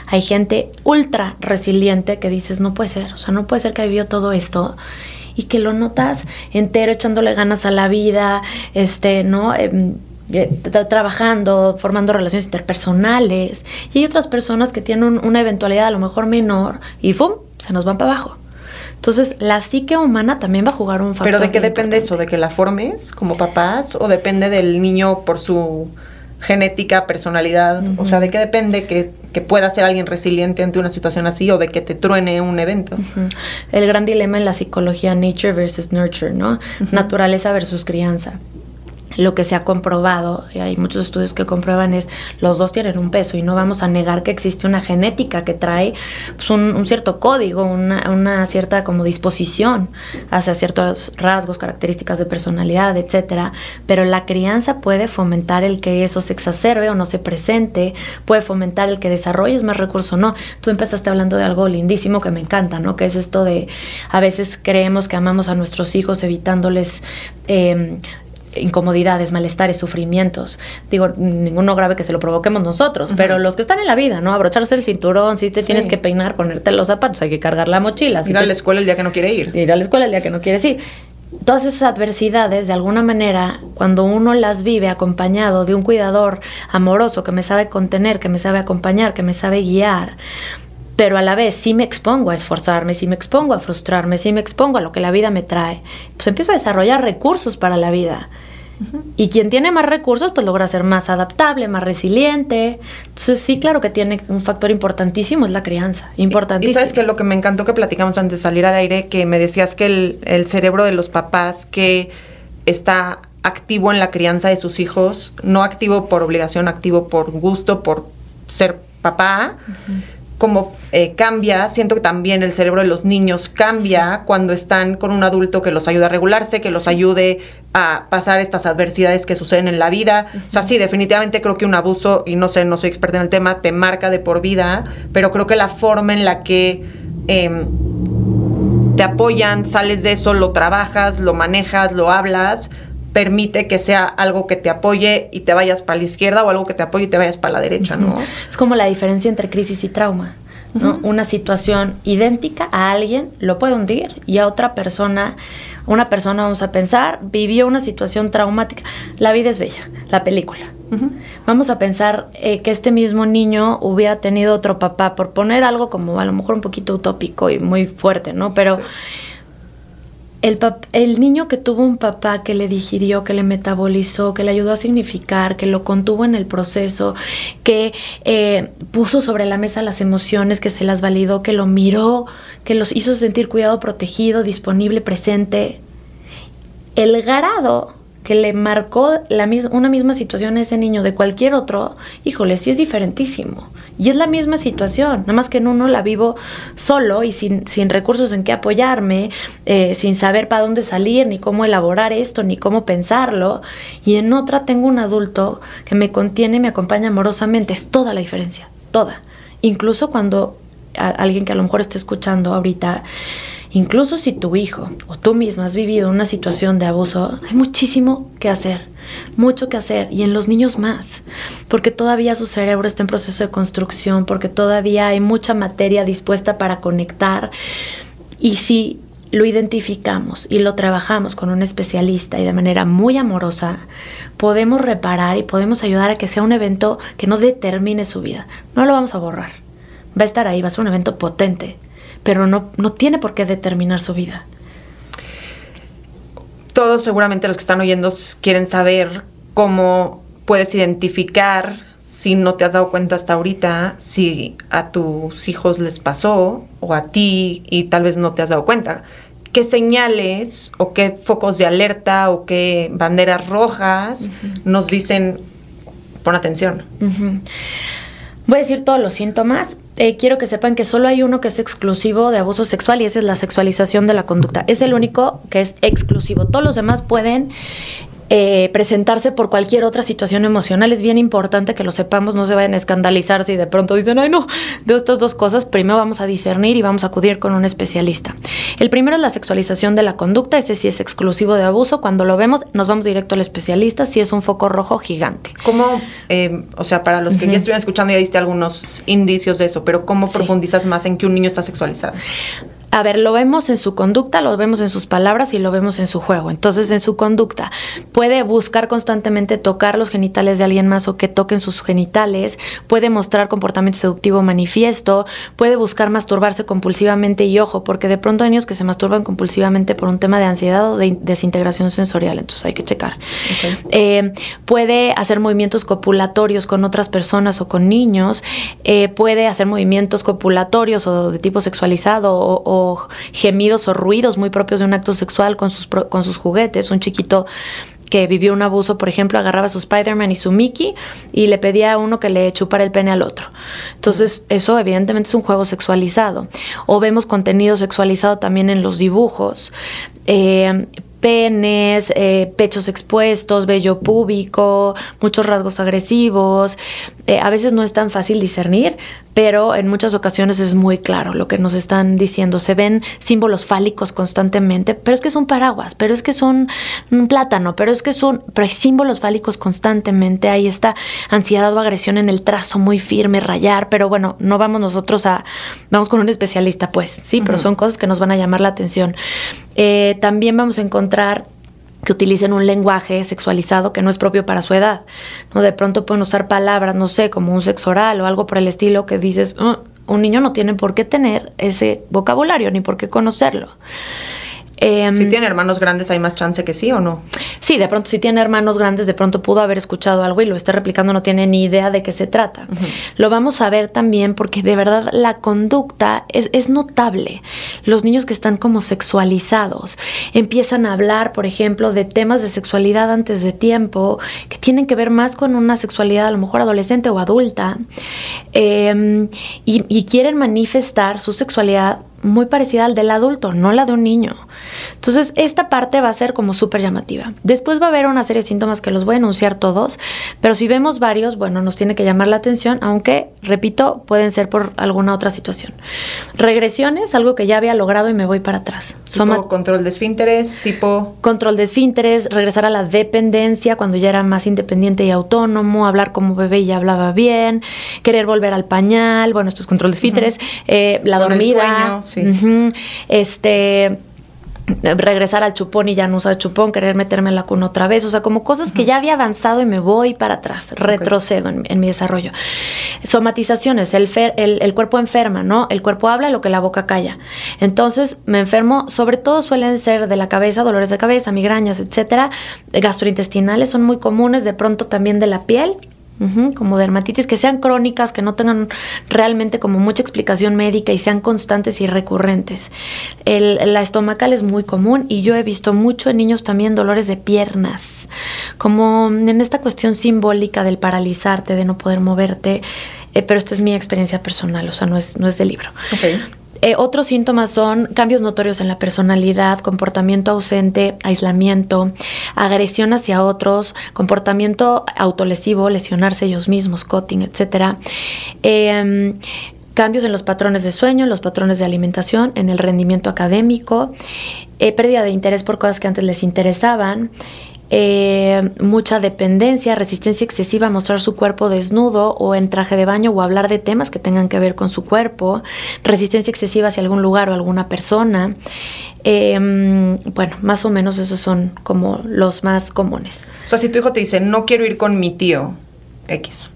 Speaker 3: Hay gente ultra resiliente que dices, no puede ser, o sea, no puede ser que ha vivido todo esto y que lo notas entero echándole ganas a la vida, este, ¿no? Eh, trabajando, formando relaciones interpersonales. Y hay otras personas que tienen una eventualidad a lo mejor menor y ¡fum! se nos van para abajo. Entonces, la psique humana también va a jugar un factor.
Speaker 2: ¿Pero de qué depende eso? ¿De que la formes como papás? ¿O depende del niño por su genética, personalidad? O sea, ¿de qué depende que, que, pueda ser alguien resiliente ante una situación así o de que te truene un evento?
Speaker 3: El gran dilema en la psicología, nature versus nurture, ¿no? Naturaleza versus crianza lo que se ha comprobado, y hay muchos estudios que comprueban es, los dos tienen un peso y no vamos a negar que existe una genética que trae pues, un, cierto código, una, cierta como disposición hacia ciertos rasgos, características de personalidad, etcétera, pero la crianza puede fomentar el que eso se exacerbe o no se presente, puede fomentar el que desarrolles más recursos o no. Tú empezaste hablando de algo lindísimo que me encanta, ¿no? Que es esto de, a veces creemos que amamos a nuestros hijos evitándoles eh, incomodidades, malestares, sufrimientos. Digo, ninguno grave que se lo provoquemos nosotros, pero los que están en la vida, ¿no? Abrocharse el cinturón, si te tienes que peinar, ponerte los zapatos, hay que cargar la mochila.
Speaker 2: ir a la escuela el día que no quiere ir.
Speaker 3: Ir a la escuela el día que no quieres ir. Todas esas adversidades, de alguna manera, cuando uno las vive acompañado de un cuidador amoroso que me sabe contener, que me sabe acompañar, que me sabe guiar, pero a la vez sí me expongo a esforzarme, sí me expongo a frustrarme, sí me expongo a lo que la vida me trae, pues empiezo a desarrollar recursos para la vida. Y quien tiene más recursos, pues logra ser más adaptable, más resiliente. Entonces, sí, claro que tiene un factor importantísimo, es la crianza. Importantísimo.
Speaker 2: Y, sabes que lo que me encantó que platicamos antes de salir al aire, que me decías que el, el cerebro de los papás que está activo en la crianza de sus hijos, no activo por obligación, activo por gusto, por ser papá, como eh, cambia, siento que también el cerebro de los niños cambia cuando están con un adulto que los ayuda a regularse, que los ayude a pasar estas adversidades que suceden en la vida. O sea, sí, definitivamente creo que un abuso, y no sé, no soy experta en el tema, te marca de por vida, pero creo que la forma en la que em, te apoyan, sales de eso, lo trabajas, lo manejas, lo hablas, permite que sea algo que te apoye y te vayas para la izquierda o algo que te apoye y te vayas para la derecha, ¿no?
Speaker 3: Es como la diferencia entre crisis y trauma. ¿no? Una situación idéntica a alguien lo puede hundir y a otra persona, una persona, vamos a pensar, vivió una situación traumática. La vida es bella, la película. Vamos a pensar eh, que este mismo niño hubiera tenido otro papá, por poner algo como a lo mejor un poquito utópico y muy fuerte, ¿no? Pero el, el niño que tuvo un papá que le digirió, que le metabolizó, que le ayudó a significar, que lo contuvo en el proceso, que eh, puso sobre la mesa las emociones, que se las validó, que lo miró, que los hizo sentir cuidado, protegido, disponible, presente. El grado que le marcó la una misma situación a ese niño de cualquier otro, híjole, sí es diferentísimo. Y es la misma situación, nada más que en uno la vivo solo y sin, sin recursos en qué apoyarme, eh, sin saber para dónde salir, ni cómo elaborar esto, ni cómo pensarlo. Y en otra tengo un adulto que me contiene y me acompaña amorosamente. Es toda la diferencia, toda. Incluso cuando alguien que a lo mejor esté escuchando ahorita Incluso si tu hijo o tú misma has vivido una situación de abuso, hay muchísimo que hacer, mucho que hacer, y en los niños más, porque todavía su cerebro está en proceso de construcción, porque todavía hay mucha materia dispuesta para conectar. Y si lo identificamos y lo trabajamos con un especialista y de manera muy amorosa, podemos reparar y podemos ayudar a que sea un evento que no determine su vida. No lo vamos a borrar. Va a estar ahí, va a ser un evento potente, pero no, no tiene por qué determinar su vida.
Speaker 2: Todos seguramente los que están oyendo quieren saber cómo puedes identificar si no te has dado cuenta hasta ahorita, si a tus hijos les pasó o a ti y tal vez no te has dado cuenta. ¿Qué señales o qué focos de alerta o qué banderas rojas nos dicen pon atención?
Speaker 3: Voy a decir todos los síntomas eh, quiero que sepan que solo hay uno que es exclusivo de abuso sexual y esa es la sexualización de la conducta. Es el único que es exclusivo. Todos los demás pueden eh, presentarse por cualquier otra situación emocional. Es bien importante que lo sepamos, no se vayan a escandalizar si de pronto dicen, ay no, de estas dos cosas, primero vamos a discernir y vamos a acudir con un especialista. El primero es la sexualización de la conducta, ese sí es exclusivo de abuso. Cuando lo vemos, nos vamos directo al especialista, si es un foco rojo gigante.
Speaker 2: ¿Cómo, eh, o sea, para los que ya estuvieron escuchando, ya diste algunos indicios de eso, pero cómo profundizas más en que un niño está sexualizado?
Speaker 3: A ver, lo vemos en su conducta, lo vemos en sus palabras y lo vemos en su juego. Entonces, en su conducta, puede buscar constantemente tocar los genitales de alguien más o que toquen sus genitales, puede mostrar comportamiento seductivo manifiesto, puede buscar masturbarse compulsivamente y ojo, porque de pronto hay niños que se masturban compulsivamente por un tema de ansiedad o de desintegración sensorial, entonces hay que checar. Eh, puede hacer movimientos copulatorios con otras personas o con niños, eh, puede hacer movimientos copulatorios o de tipo sexualizado o gemidos o ruidos muy propios de un acto sexual con sus, con sus juguetes. Un chiquito que vivió un abuso, por ejemplo, agarraba su Spider-Man y su Mickey y le pedía a uno que le chupara el pene al otro. Entonces, eso evidentemente es un juego sexualizado. O vemos contenido sexualizado también en los dibujos. Eh, penes, eh, pechos expuestos, vello púbico, muchos rasgos agresivos. Eh, a veces no es tan fácil discernir, pero en muchas ocasiones es muy claro lo que nos están diciendo. Se ven símbolos fálicos constantemente, pero es que son paraguas, pero es que son un plátano, pero es que son pero hay símbolos fálicos constantemente. Hay esta ansiedad o agresión en el trazo muy firme, rayar, pero bueno, no vamos nosotros a, vamos con un especialista, pues, sí, pero son cosas que nos van a llamar la atención. Eh, también vamos a encontrar que utilicen un lenguaje sexualizado que no es propio para su edad. ¿no? De pronto pueden usar palabras, no sé, como un sexo oral o algo por el estilo que dices, mm, un niño no tiene por qué tener ese vocabulario ni por qué conocerlo.
Speaker 2: Em, si tiene hermanos grandes, ¿hay más chance que sí o no?
Speaker 3: Sí, de pronto, si tiene hermanos grandes, de pronto pudo haber escuchado algo y lo esté replicando, no tiene ni idea de qué se trata. Lo vamos a ver también porque de verdad la conducta es, es notable. Los niños que están como sexualizados empiezan a hablar, por ejemplo, de temas de sexualidad antes de tiempo, que tienen que ver más con una sexualidad a lo mejor adolescente o adulta, em, y quieren manifestar su sexualidad muy parecida al del adulto, no la de un niño. Entonces, esta parte va a ser como súper llamativa. Después va a haber una serie de síntomas que los voy a enunciar todos, pero si vemos varios, bueno, nos tiene que llamar la atención, aunque, repito, pueden ser por alguna otra situación. Regresiones, algo que ya había logrado y me voy para atrás.
Speaker 2: Tipo control de esfínteres, tipo...
Speaker 3: Control de esfínteres, regresar a la dependencia cuando ya era más independiente y autónomo, hablar como bebé y ya hablaba bien, querer volver al pañal, bueno, esto es control de esfínteres, eh, la dormida, este regresar al chupón y ya no usar chupón, querer meterme en la cuna otra vez, o sea, como cosas que ya había avanzado y me voy para atrás, retrocedo en, mi desarrollo. Somatizaciones, el, el, cuerpo enferma, ¿no? El cuerpo habla lo que la boca calla. Entonces, me enfermo, sobre todo suelen ser de la cabeza, dolores de cabeza, migrañas, etcétera. Gastrointestinales son muy comunes, de pronto también de la piel como dermatitis, que sean crónicas, que no tengan realmente como mucha explicación médica y sean constantes y recurrentes. la estomacal es muy común y yo he visto mucho en niños también dolores de piernas, como en esta cuestión simbólica del paralizarte, de no poder moverte, eh, pero esta es mi experiencia personal, o sea, no es, no es del libro. Eh, otros síntomas son cambios notorios en la personalidad, comportamiento ausente, aislamiento, agresión hacia otros, comportamiento autolesivo, lesionarse ellos mismos, cutting, etc. Em, cambios en los patrones de sueño, en los patrones de alimentación, en el rendimiento académico, eh, pérdida de interés por cosas que antes les interesaban, eh, mucha dependencia, resistencia excesiva a mostrar su cuerpo desnudo o en traje de baño o hablar de temas que tengan que ver con su cuerpo, resistencia excesiva hacia algún lugar o alguna persona. Em, bueno, más o menos esos son como los más comunes.
Speaker 2: O sea, si tu hijo te dice, no quiero ir con mi tío X,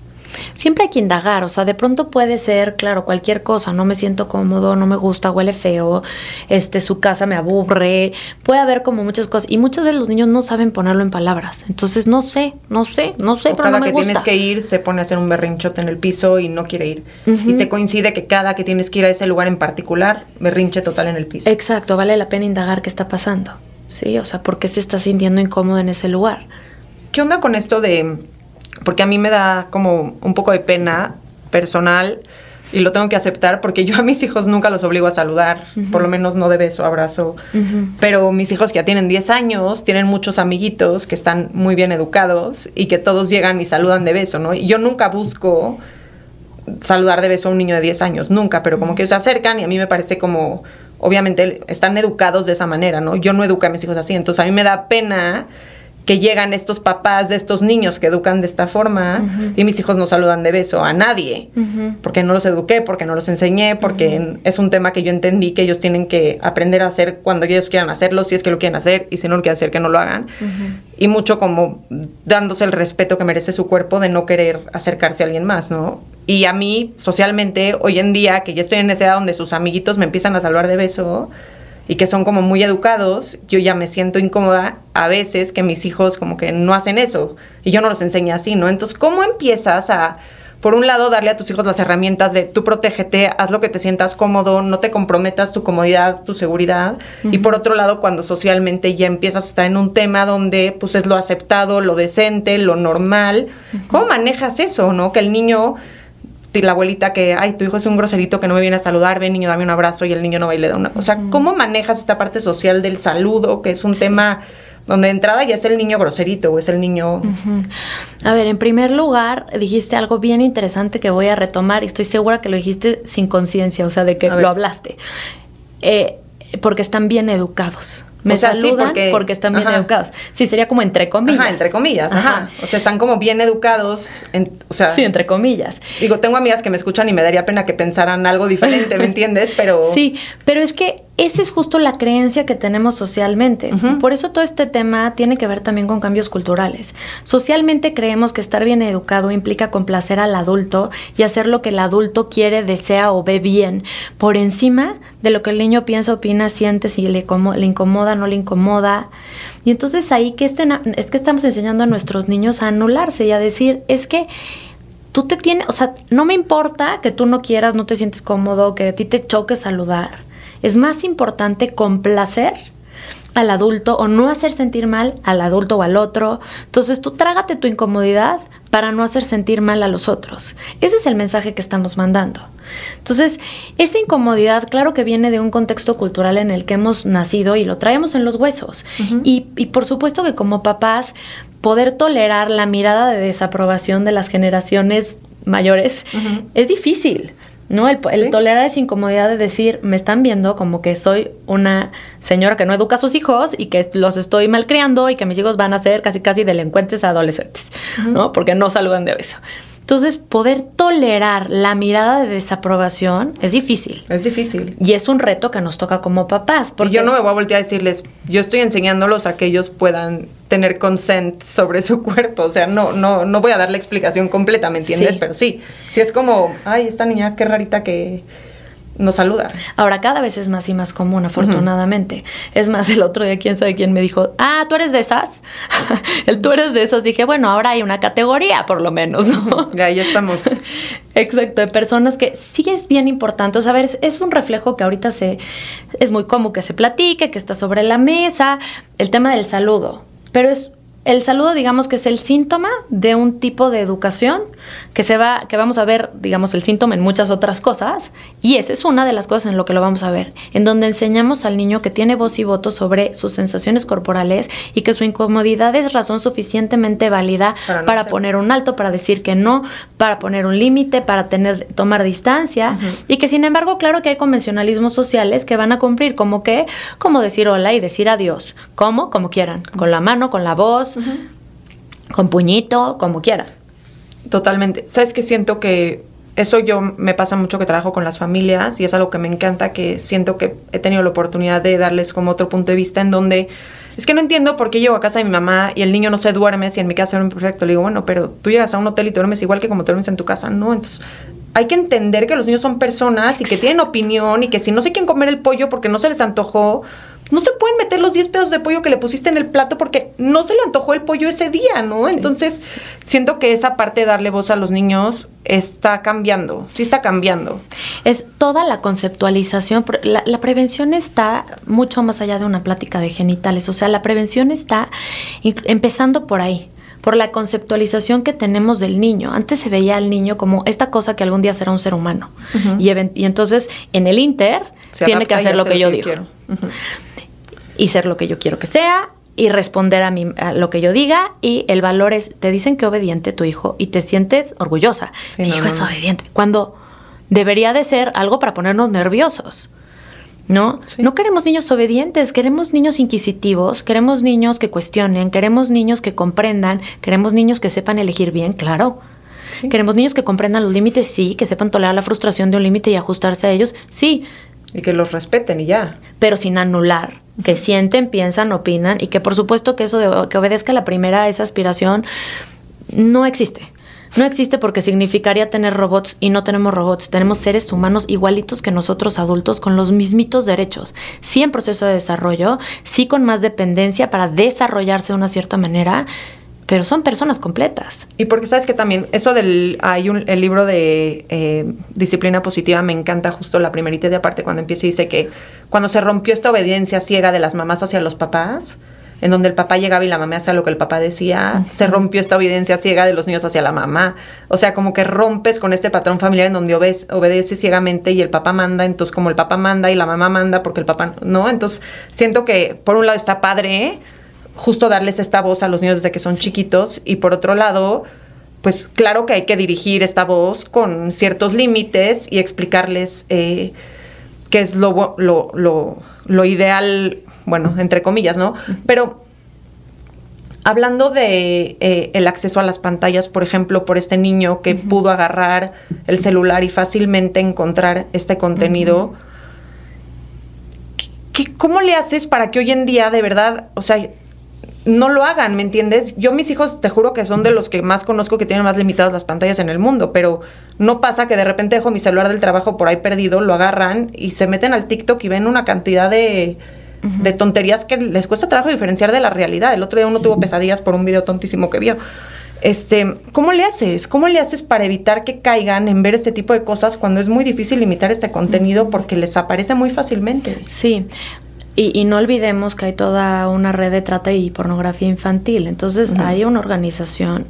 Speaker 3: siempre hay que indagar, o sea, de pronto puede ser, claro, cualquier cosa, no me siento cómodo, no me gusta, huele feo, este, su casa me aburre, puede haber como muchas cosas, y muchas veces los niños no saben ponerlo en palabras, entonces no sé, no sé, no sé, pero
Speaker 2: cada
Speaker 3: no me
Speaker 2: que tienes que ir se pone a hacer un berrinchote en el piso y no quiere ir, y te coincide que cada que tienes que ir a ese lugar en particular, berrinche total en el piso.
Speaker 3: Exacto, vale la pena indagar qué está pasando, ¿sí? O sea, ¿por qué se está sintiendo incómodo en ese lugar?
Speaker 2: ¿Qué onda con esto de porque a mí me da como un poco de pena personal y lo tengo que aceptar porque yo a mis hijos nunca los obligo a saludar, por lo menos no de beso, abrazo. Pero mis hijos que ya tienen 10 años, tienen muchos amiguitos que están muy bien educados y que todos llegan y saludan de beso, ¿no? Y yo nunca busco saludar de beso a un niño de 10 años, nunca, pero como que se acercan y a mí me parece como, obviamente están educados de esa manera, ¿no? Yo no educo a mis hijos así, entonces a mí me da pena que llegan estos papás de estos niños que educan de esta forma y mis hijos no saludan de beso a nadie, porque no los eduqué, porque no los enseñé, porque es un tema que yo entendí que ellos tienen que aprender a hacer cuando ellos quieran hacerlo, si es que lo quieren hacer, y si no lo quieren hacer, que no lo hagan. Y mucho como dándose el respeto que merece su cuerpo de no querer acercarse a alguien más, ¿no? Y a mí, socialmente, hoy en día, que ya estoy en esa edad donde sus amiguitos me empiezan a saludar de beso, y que son como muy educados, yo ya me siento incómoda a veces que mis hijos como que no hacen eso y yo no los enseño así, ¿no? Entonces, ¿cómo empiezas a, por un lado, darle a tus hijos las herramientas de tú protégete, haz lo que te sientas cómodo, no te comprometas tu comodidad, tu seguridad, y por otro lado, cuando socialmente ya empiezas a estar en un tema donde pues es lo aceptado, lo decente, lo normal, ¿cómo manejas eso, no? Que el niño la abuelita que, ay, tu hijo es un groserito que no me viene a saludar, ven niño, dame un abrazo y el niño no va y le da una. O sea, ¿cómo manejas esta parte social del saludo, que es un tema donde de entrada ya es el niño groserito o es el niño...
Speaker 3: A ver, en primer lugar, dijiste algo bien interesante que voy a retomar y estoy segura que lo dijiste sin conciencia, o sea, de que lo hablaste. Eh, porque están bien educados me saludan porque, están bien educados. Sí, sería como entre comillas.
Speaker 2: Ajá, entre comillas, ajá. O sea, están como bien educados, o sea...
Speaker 3: Sí, entre comillas.
Speaker 2: Digo, tengo amigas que me escuchan y me daría pena que pensaran algo diferente, ¿me *laughs* entiendes? Pero...
Speaker 3: Sí, pero es que esa es justo la creencia que tenemos socialmente. Por eso todo este tema tiene que ver también con cambios culturales. Socialmente creemos que estar bien educado implica complacer al adulto y hacer lo que el adulto quiere, desea o ve bien, por encima de lo que el niño piensa, opina, siente, si le, le incomoda, no le incomoda. Y entonces ahí que es que estamos enseñando a nuestros niños a anularse y a decir, es que tú te tienes, o sea, no me importa que tú no quieras, no te sientes cómodo, que a ti te choque saludar es más importante complacer al adulto o no hacer sentir mal al adulto o al otro. Entonces tú trágate tu incomodidad para no hacer sentir mal a los otros. Ese es el mensaje que estamos mandando. Entonces, esa incomodidad, claro que viene de un contexto cultural en el que hemos nacido y lo traemos en los huesos. y, y por supuesto que como papás, poder tolerar la mirada de desaprobación de las generaciones mayores es difícil. ¿No? El, tolerar esa incomodidad de decir, me están viendo como que soy una señora que no educa a sus hijos y que los estoy malcriando y que mis hijos van a ser casi casi delincuentes adolescentes, ¿no? Porque no saludan de beso. Entonces, poder tolerar la mirada de desaprobación es difícil.
Speaker 2: Es difícil.
Speaker 3: Y es un reto que nos toca como papás.
Speaker 2: Porque yo no me voy a voltear a decirles, yo estoy enseñándolos a que ellos puedan tener consent sobre su cuerpo. O sea, no, no, no voy a dar la explicación completa, ¿me entiendes? Pero sí, sí es como, ay, esta niña, qué rarita que nos saluda.
Speaker 3: Ahora, cada vez es más y más común, afortunadamente. Es más, el otro día, quién sabe quién me dijo, ah, tú eres de esas. *laughs* el tú eres de esas. Dije, bueno, ahora hay una categoría, por lo menos, ¿no? *laughs*
Speaker 2: ya, ya estamos. *laughs*
Speaker 3: Exacto, de personas que sí es bien importante. O sea, a ver, es un reflejo que ahorita se, es muy común que se platique, que está sobre la mesa, el tema del saludo. Pero es el saludo, digamos que es el síntoma de un tipo de educación que se va, que vamos a ver, digamos, el síntoma en muchas otras cosas, y esa es una de las cosas en lo que lo vamos a ver, en donde enseñamos al niño que tiene voz y voto sobre sus sensaciones corporales y que su incomodidad es razón suficientemente válida para, poner un alto, para decir que no, para poner un límite, para tener, tomar distancia, y que sin embargo, claro que hay convencionalismos sociales que van a cumplir, como que, como decir hola y decir adiós, como, como quieran, con la mano, con la voz con puñito, como quiera.
Speaker 2: Totalmente. ¿Sabes que Siento que eso yo me pasa mucho que trabajo con las familias y es algo que me encanta, que siento que he tenido la oportunidad de darles como otro punto de vista en donde es que no entiendo por qué llego a casa de mi mamá y el niño no se duerme si en mi casa un perfecto. Le digo, bueno, pero tú llegas a un hotel y te duermes igual que como te duermes en tu casa, ¿no? Entonces hay que entender que los niños son personas y que tienen opinión y que si no sé quién comer el pollo porque no se les antojó, no se pueden meter los 10 pedos de pollo que le pusiste en el plato porque no se le antojó el pollo ese día, ¿no? Entonces, siento que esa parte de darle voz a los niños está cambiando, sí está cambiando.
Speaker 3: Es toda la conceptualización, la, la prevención está mucho más allá de una plática de genitales, o sea, la prevención está empezando por ahí por la conceptualización que tenemos del niño. Antes se veía al niño como esta cosa que algún día será un ser humano. y, y, entonces, en el Inter, tiene que hacer lo que yo digo y ser lo que yo quiero que sea y responder a, mi, a lo que yo diga y el valor es, te dicen que obediente tu hijo y te sientes orgullosa. mi hijo es obediente. Cuando debería de ser algo para ponernos nerviosos. ¿No? No queremos niños obedientes, queremos niños inquisitivos, queremos niños que cuestionen, queremos niños que comprendan, queremos niños que sepan elegir bien, claro. Queremos niños que comprendan los límites, sí, que sepan tolerar la frustración de un límite y ajustarse a ellos, sí.
Speaker 2: Y que los respeten y ya.
Speaker 3: Pero sin anular que sienten, piensan, opinan y que por supuesto que eso de que obedezca la primera, esa aspiración, no existe. No existe porque significaría tener robots y no tenemos robots. Tenemos seres humanos igualitos que nosotros adultos con los mismitos derechos. Sí en proceso de desarrollo, sí con más dependencia para desarrollarse de una cierta manera, pero son personas completas.
Speaker 2: Y porque sabes que también eso del, hay un, el libro de eh, disciplina positiva, me encanta justo la primerita de aparte cuando empieza y dice que cuando se rompió esta obediencia ciega de las mamás hacia los papás, en donde el papá llegaba y la mamá hacía lo que el papá decía, se rompió esta obediencia ciega de los niños hacia la mamá. O sea, como que rompes con este patrón familiar en donde obedece, obedece ciegamente y el papá manda, entonces como el papá manda y la mamá manda porque el papá no, entonces siento que por un lado está padre, justo darles esta voz a los niños desde que son chiquitos y por otro lado, pues claro que hay que dirigir esta voz con ciertos límites y explicarles eh, qué es lo, lo, ideal, bueno, entre comillas, ¿no? Pero hablando de eh, el acceso a las pantallas, por ejemplo, por este niño que pudo agarrar el celular y fácilmente encontrar este contenido, ¿cómo le haces para que hoy en día de verdad, o sea, no lo hagan, ¿me entiendes? Yo mis hijos te juro que son de los que más conozco que tienen más limitadas las pantallas en el mundo, pero no pasa que de repente dejo mi celular del trabajo por ahí perdido, lo agarran y se meten al TikTok y ven una cantidad de, de tonterías que les cuesta trabajo diferenciar de la realidad. El otro día uno tuvo pesadillas por un video tontísimo que vio. Este, ¿cómo le haces? ¿Cómo le haces para evitar que caigan en ver este tipo de cosas cuando es muy difícil limitar este contenido porque les aparece muy fácilmente?
Speaker 3: Sí, Y, no olvidemos que hay toda una red de trata y pornografía infantil. Entonces hay una organización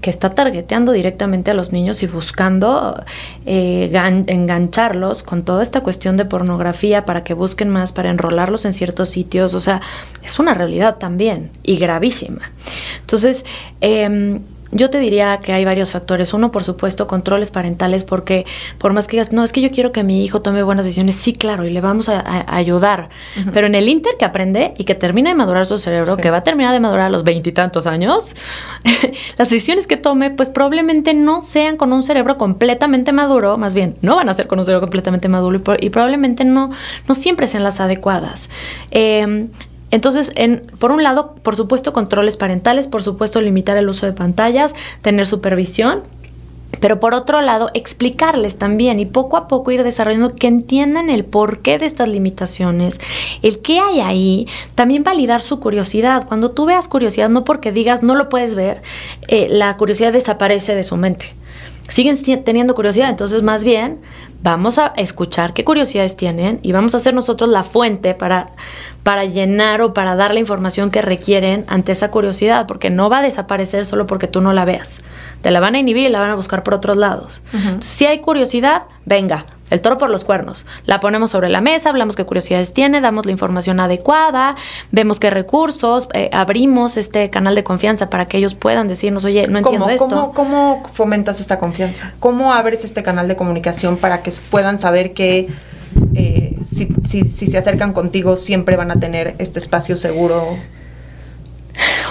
Speaker 3: que está targeteando directamente a los niños y buscando eh, engancharlos con toda esta cuestión de pornografía para que busquen más, para enrolarlos en ciertos sitios. O sea, es una realidad también y gravísima. Entonces, eh, yo te diría que hay varios factores. Uno, por supuesto, controles parentales, porque por más que digas, no, es que yo quiero que mi hijo tome buenas decisiones, sí, claro, y le vamos a, ayudar. Pero en el inter que aprende y que termine de madurar su cerebro, que va a terminar de madurar a los veintitantos años, *laughs* las decisiones que tome, pues probablemente no sean con un cerebro completamente maduro, más bien, no van a ser con un cerebro completamente maduro y, probablemente no, no siempre sean las adecuadas. Eh, entonces, en, por un lado, por supuesto, controles parentales, por supuesto, limitar el uso de pantallas, tener supervisión, pero por otro lado, explicarles también y poco a poco ir desarrollando que entiendan el porqué de estas limitaciones, el qué hay ahí, también validar su curiosidad. Cuando tú veas curiosidad, no porque digas no lo puedes ver, eh, la curiosidad desaparece de su mente. Siguen teniendo curiosidad, entonces más bien vamos a escuchar qué curiosidades tienen y vamos a ser nosotros la fuente para, para llenar o para dar la información que requieren ante esa curiosidad, porque no va a desaparecer solo porque tú no la veas. Te la van a inhibir y la van a buscar por otros lados. si hay curiosidad, venga, el toro por los cuernos. La ponemos sobre la mesa, hablamos qué curiosidades tiene, damos la información adecuada, vemos qué recursos, eh, abrimos este canal de confianza para que ellos puedan decirnos, oye, no entiendo esto.
Speaker 2: ¿cómo, ¿Cómo fomentas esta confianza? ¿Cómo abres este canal de comunicación para que puedan saber que eh, si, si, si se acercan contigo siempre van a tener este espacio seguro?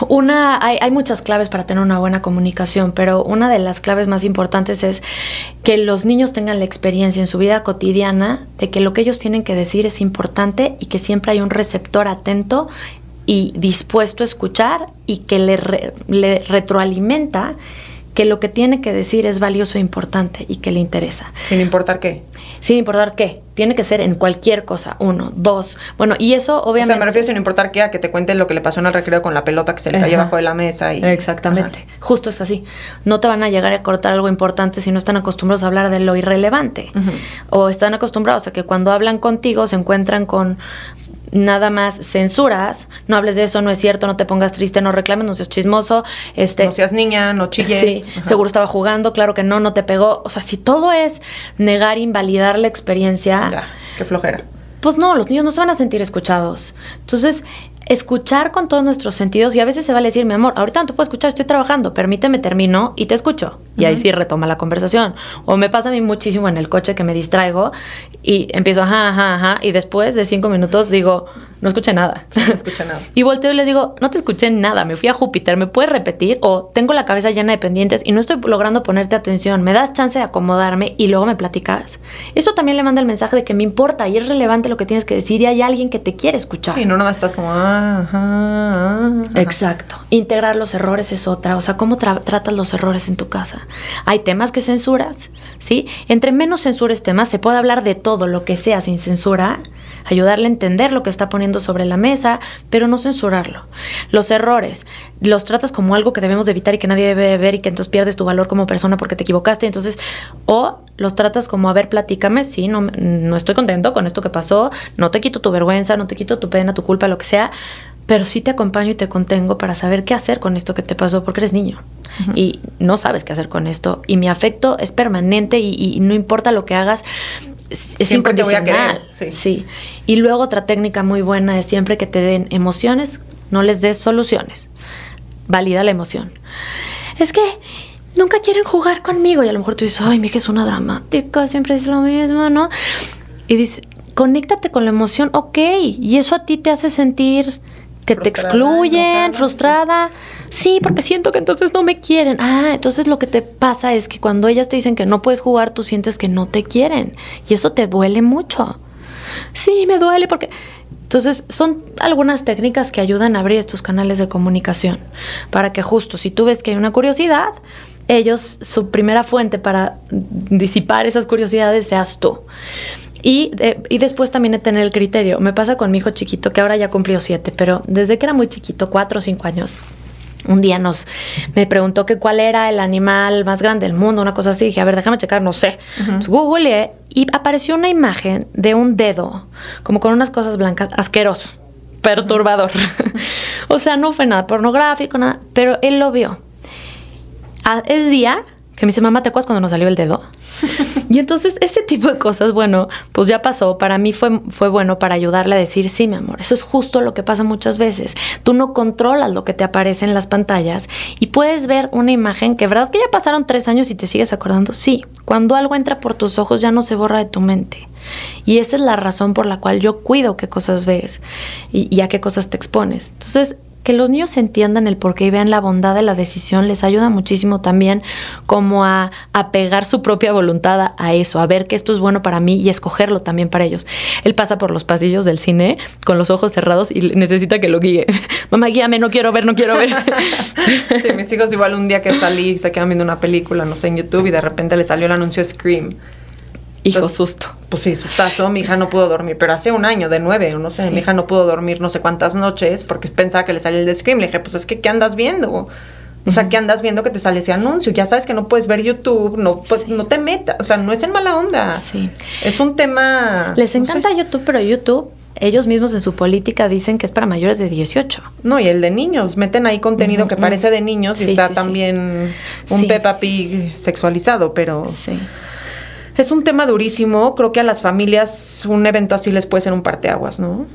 Speaker 3: Una, hay, hay, muchas claves para tener una buena comunicación, pero una de las claves más importantes es que los niños tengan la experiencia en su vida cotidiana de que lo que ellos tienen que decir es importante y que siempre hay un receptor atento y dispuesto a escuchar y que le, le retroalimenta que lo que tiene que decir es valioso e importante y que le interesa.
Speaker 2: Sin importar qué.
Speaker 3: Sin importar qué. Tiene que ser en cualquier cosa. Uno, dos. Bueno, y eso obviamente.
Speaker 2: O sea, me refiero sin importar qué, a que te cuente lo que le pasó en el recreo con la pelota que se le cayó bajo de la mesa. Y...
Speaker 3: Exactamente. Justo es así. No te van a llegar a cortar algo importante si no están acostumbrados a hablar de lo irrelevante. O están acostumbrados a que cuando hablan contigo se encuentran con nada más censuras, no hables de eso, no es cierto, no te pongas triste, no reclames, no seas chismoso, este
Speaker 2: no seas niña, no chilles.
Speaker 3: Sí, seguro estaba jugando, claro que no, no te pegó, o sea, si todo es negar, invalidar la experiencia,
Speaker 2: ya, qué flojera.
Speaker 3: Pues no, los niños no se van a sentir escuchados. Entonces, escuchar con todos nuestros sentidos y a veces se vale decir, mi amor, ahorita no te puedo escuchar, estoy trabajando, permíteme termino y te escucho. Y ahí sí retoma la conversación. O me pasa a mí muchísimo en el coche que me distraigo y empiezo, ajá, ajá, ajá, y después de cinco minutos digo, no escuché nada.
Speaker 2: no escuché nada. *laughs*
Speaker 3: y volteo y les digo, no te escuché nada, me fui a Júpiter, ¿me puedes repetir? O tengo la cabeza llena de pendientes y no estoy logrando ponerte atención, me das chance de acomodarme y luego me platicas. Eso también le manda el mensaje de que me importa y es relevante lo que tienes que decir y hay alguien que te quiere escuchar.
Speaker 2: Sí, no, no estás como, ah,
Speaker 3: Exacto. Integrar los errores es otra, o sea, cómo tratas los errores en tu casa. Hay temas que censuras, ¿sí? Entre menos censures temas, se puede hablar de todo lo que sea sin censura ayudarle a entender lo que está poniendo sobre la mesa, pero no censurarlo. Los errores, los tratas como algo que debemos evitar y que nadie debe ver y que entonces pierdes tu valor como persona porque te equivocaste, entonces, o los tratas como, a ver, platícame, sí, no, no estoy contento con esto que pasó, no te quito tu vergüenza, no te quito tu pena, tu culpa, lo que sea, pero sí te acompaño y te contengo para saber qué hacer con esto que te pasó porque eres niño y no sabes qué hacer con esto. Y mi afecto es permanente y, no importa lo que hagas es siempre te voy a querer sí. sí. y luego otra técnica muy buena es siempre que te den emociones no les des soluciones valida la emoción es que nunca quieren jugar conmigo y a lo mejor tú dices ay mi hija es una dramática siempre es lo mismo no y dices conéctate con la emoción ok y eso a ti te hace sentir que te excluyen, frustrada. Sí. Porque siento que entonces no me quieren. Ah, entonces lo que te pasa es que cuando ellas te dicen que no puedes jugar, tú sientes que no te quieren. Y eso te duele mucho. Sí, me duele porque... Entonces, son algunas técnicas que ayudan a abrir estos canales de comunicación para que justo si tú ves que hay una curiosidad, ellos, su primera fuente para disipar esas curiosidades seas tú. Y, y, después también de tener el criterio. Me pasa con mi hijo chiquito, que ahora ya cumplió siete, pero desde que era muy chiquito, cuatro o cinco años, un día nos me preguntó que cuál era el animal más grande del mundo, una cosa así. Dije, a ver, déjame checar, no sé. Google y apareció una imagen de un dedo, como con unas cosas blancas, asqueroso, perturbador. *laughs* o sea, no fue nada pornográfico, nada, pero él lo vio. Ah, es día que me dice, mamá, ¿te acuerdas cuando nos salió el dedo? *laughs* y entonces ese tipo de cosas, bueno, pues ya pasó. Para mí fue, fue bueno para ayudarle a decir, sí, mi amor, eso es justo lo que pasa muchas veces. Tú no controlas lo que te aparece en las pantallas y puedes ver una imagen que, ¿verdad que ya pasaron tres años y te sigues acordando? Sí, cuando algo entra por tus ojos ya no se borra de tu mente. Y esa es la razón por la cual yo cuido qué cosas ves y, y a qué cosas te expones. Entonces, que los niños entiendan el porqué y vean la bondad de la decisión les ayuda muchísimo también como a, pegar su propia voluntad a eso, a ver que esto es bueno para mí y escogerlo también para ellos. Él pasa por los pasillos del cine con los ojos cerrados y necesita que lo guíe. *laughs* Mamá, guíame, no quiero ver, no quiero ver. *laughs*
Speaker 2: sí, mis hijos igual un día que salí, se quedan viendo una película, no sé, en YouTube y de repente le salió el anuncio Scream.
Speaker 3: Hijo, susto.
Speaker 2: Pues sí, sustazo. Mi hija no pudo dormir, pero hace un año, de nueve, no sé, mi hija no pudo dormir no sé cuántas noches porque pensaba que le salía el de Scream. Le dije, pues es que, ¿qué andas viendo? O sea, ¿qué andas viendo que te sale ese anuncio? Ya sabes que no puedes ver YouTube, no, pues, no te metas. O sea, no es en mala onda. Sí. Es un tema.
Speaker 3: Les encanta YouTube, pero YouTube ellos mismos en su política dicen que es para mayores de 18.
Speaker 2: No, y el de niños. Meten ahí contenido que parece de niños y está también un Peppa Pig sexualizado, pero... Sí. Es un tema durísimo. Creo que a las familias un evento así les puede ser un parteaguas, ¿no?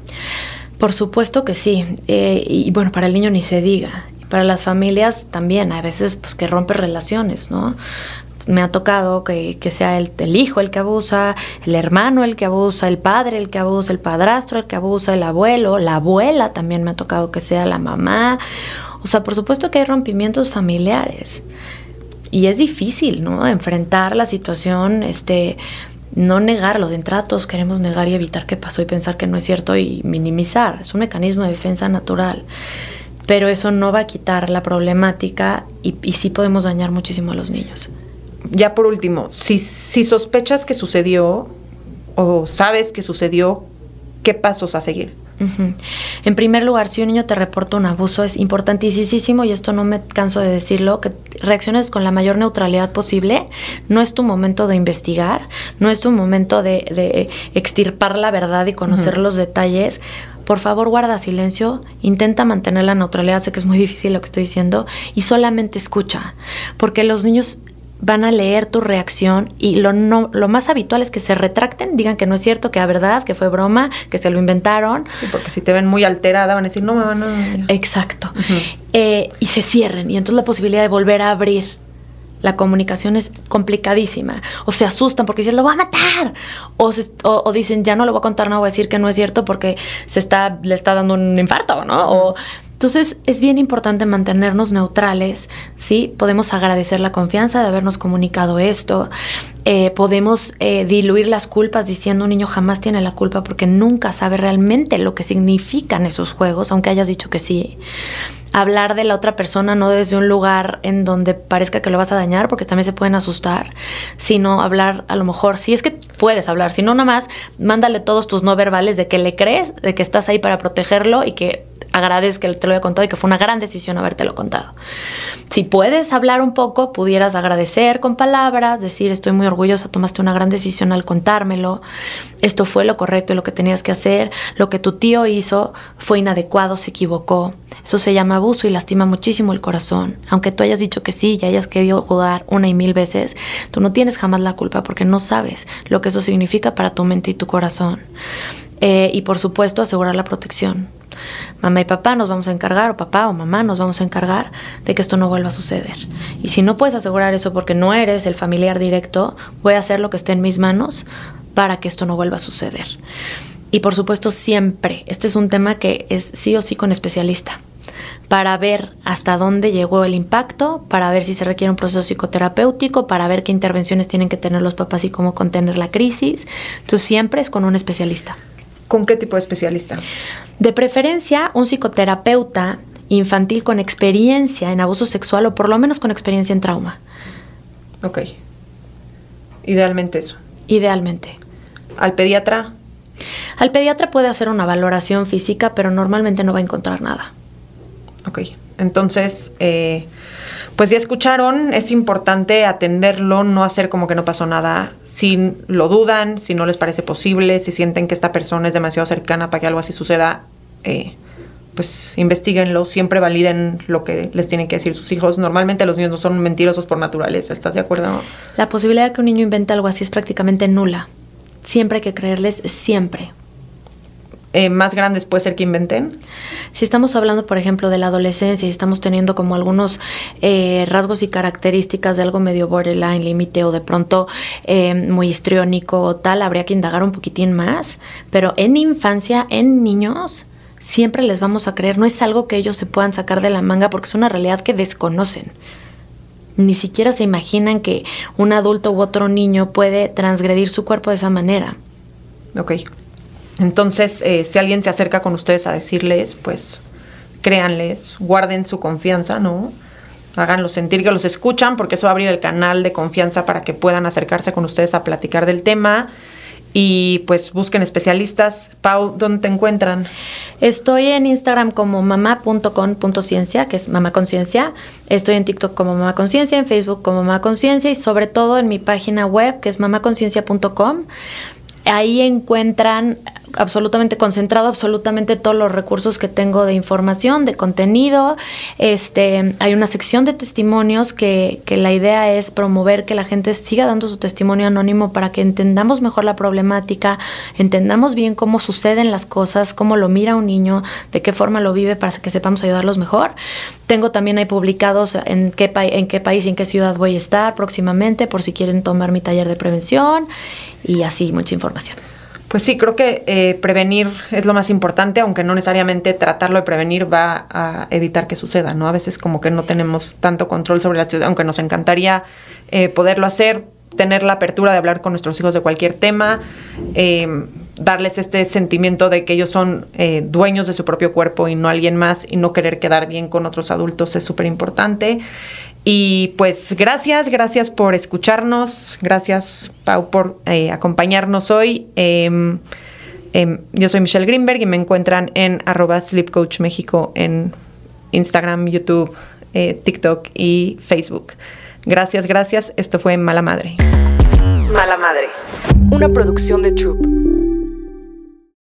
Speaker 3: Por supuesto que sí. Eh, y bueno, para el niño ni se diga. Para las familias también. A veces, pues, que rompe relaciones, ¿no? me ha tocado que, sea el, el, hijo el que abusa, el hermano el que abusa, el padre el que abusa, el padrastro el que abusa, el abuelo, la abuela también me ha tocado que sea la mamá. O sea, por supuesto que hay rompimientos familiares y es difícil, ¿no? Enfrentar la situación, este, no negarlo. De entrada todos queremos negar y evitar qué pasó y pensar que no es cierto y minimizar. Es un mecanismo de defensa natural. Pero eso no va a quitar la problemática y, sí podemos dañar muchísimo a los niños.
Speaker 2: Ya por último, si, si sospechas que sucedió o sabes que sucedió, ¿qué pasos a seguir?
Speaker 3: En primer lugar, si un niño te reporta un abuso, es importantísimo, y esto no me canso de decirlo, que reacciones con la mayor neutralidad posible. No es tu momento de investigar, no es tu momento de, extirpar la verdad y conocer los detalles. Por favor, guarda silencio, intenta mantener la neutralidad, sé que es muy difícil lo que estoy diciendo, y solamente escucha, porque los niños van a leer tu reacción y lo, no, lo más habitual es que se retracten, digan que no es cierto, que es verdad, que fue broma, que se lo inventaron.
Speaker 2: Sí, porque si te ven muy alterada van a decir, no me van a...
Speaker 3: Exacto. Eh, y se cierren y entonces la posibilidad de volver a abrir la comunicación es complicadísima. O se asustan porque dicen, lo voy a matar. O, o, dicen, ya no le voy a contar, no voy a decir que no es cierto porque se está, le está dando un infarto, ¿no? O entonces es bien importante mantenernos neutrales, ¿sí? Podemos agradecer la confianza de habernos comunicado esto, eh, podemos eh, diluir las culpas diciendo un niño jamás tiene la culpa porque nunca sabe realmente lo que significan esos juegos, aunque hayas dicho que sí. Hablar de la otra persona no desde un lugar en donde parezca que lo vas a dañar, porque también se pueden asustar, sino hablar a lo mejor, si es que puedes hablar, si no, nada más mándale todos tus no verbales de que le crees, de que estás ahí para protegerlo y que agradezco que te lo haya contado y que fue una gran decisión habértelo contado. Si puedes hablar un poco, pudieras agradecer con palabras, decir estoy muy orgullosa, tomaste una gran decisión al contármelo, esto fue lo correcto y lo que tenías que hacer, lo que tu tío hizo fue inadecuado, se equivocó. Eso se llama abuso y lastima muchísimo el corazón. Aunque tú hayas dicho que sí y hayas querido jugar una y mil veces, tú no tienes jamás la culpa porque no sabes lo que eso significa para tu mente y tu corazón. Eh, y por supuesto asegurar la protección mamá y papá nos vamos a encargar, o papá o mamá nos vamos a encargar de que esto no vuelva a suceder. Y si no puedes asegurar eso porque no eres el familiar directo, voy a hacer lo que esté en mis manos para que esto no vuelva a suceder. Y por supuesto siempre, este es un tema que es sí o sí con especialista para ver hasta dónde llegó el impacto, para ver si se requiere un proceso psicoterapéutico, para ver qué intervenciones tienen que tener los papás y cómo contener la crisis. Entonces siempre es con un especialista.
Speaker 2: ¿Con qué tipo de especialista?
Speaker 3: De preferencia, un psicoterapeuta infantil con experiencia en abuso sexual o por lo menos con experiencia en trauma.
Speaker 2: Ok. Idealmente eso.
Speaker 3: Idealmente.
Speaker 2: ¿Al pediatra?
Speaker 3: Al pediatra puede hacer una valoración física, pero normalmente no va a encontrar nada.
Speaker 2: Ok. Entonces, eh, pues ya escucharon, es importante atenderlo, no hacer como que no pasó nada. Si lo dudan, si no les parece posible, si sienten que esta persona es demasiado cercana para que algo así suceda, eh, pues investiguenlo, siempre validen lo que les tienen que decir sus hijos. Normalmente los niños no son mentirosos por naturaleza, ¿estás de acuerdo?
Speaker 3: La posibilidad de que un niño invente algo así es prácticamente nula. Siempre hay que creerles, siempre.
Speaker 2: Eh, más grandes puede ser que inventen?
Speaker 3: Si estamos hablando, por ejemplo, de la adolescencia y estamos teniendo como algunos eh, rasgos y características de algo medio borderline, límite o de pronto eh, muy histriónico o tal, habría que indagar un poquitín más. Pero en infancia, en niños, siempre les vamos a creer. No es algo que ellos se puedan sacar de la manga porque es una realidad que desconocen. Ni siquiera se imaginan que un adulto u otro niño puede transgredir su cuerpo de esa manera.
Speaker 2: Ok. Entonces, eh, si alguien se acerca con ustedes a decirles, pues créanles, guarden su confianza, ¿no? Háganlo sentir que los escuchan, porque eso va a abrir el canal de confianza para que puedan acercarse con ustedes a platicar del tema. Y pues busquen especialistas. Pau, ¿dónde te encuentran?
Speaker 3: Estoy en Instagram como mamá.con.ciencia, que es mamá conciencia. Estoy en TikTok como mamá conciencia, en Facebook como mamá conciencia y sobre todo en mi página web que es mamaconciencia.com. Ahí encuentran absolutamente concentrado absolutamente todos los recursos que tengo de información, de contenido. Este, hay una sección de testimonios que, que, la idea es promover que la gente siga dando su testimonio anónimo para que entendamos mejor la problemática, entendamos bien cómo suceden las cosas, cómo lo mira un niño, de qué forma lo vive para que sepamos ayudarlos mejor. Tengo también ahí publicados en qué, en qué país y en qué ciudad voy a estar próximamente por si quieren tomar mi taller de prevención y así mucha información.
Speaker 2: Pues sí, creo que eh, prevenir es lo más importante, aunque no necesariamente tratarlo de prevenir va a evitar que suceda, ¿no? A veces como que no tenemos tanto control sobre la situación, aunque nos encantaría eh, poderlo hacer, tener la apertura de hablar con nuestros hijos de cualquier tema, eh, darles este sentimiento de que ellos son dueños de su propio cuerpo y no alguien más y no querer quedar bien con otros adultos es súper importante. Y pues gracias, gracias por escucharnos, gracias Pau por eh, acompañarnos hoy. Em, em, yo soy Michelle Greenberg y me encuentran en arroba Sleep Coach México en Instagram, YouTube, eh, TikTok y Facebook. Gracias, gracias. Esto fue Mala Madre.
Speaker 1: Mala Madre. Una producción de Troop.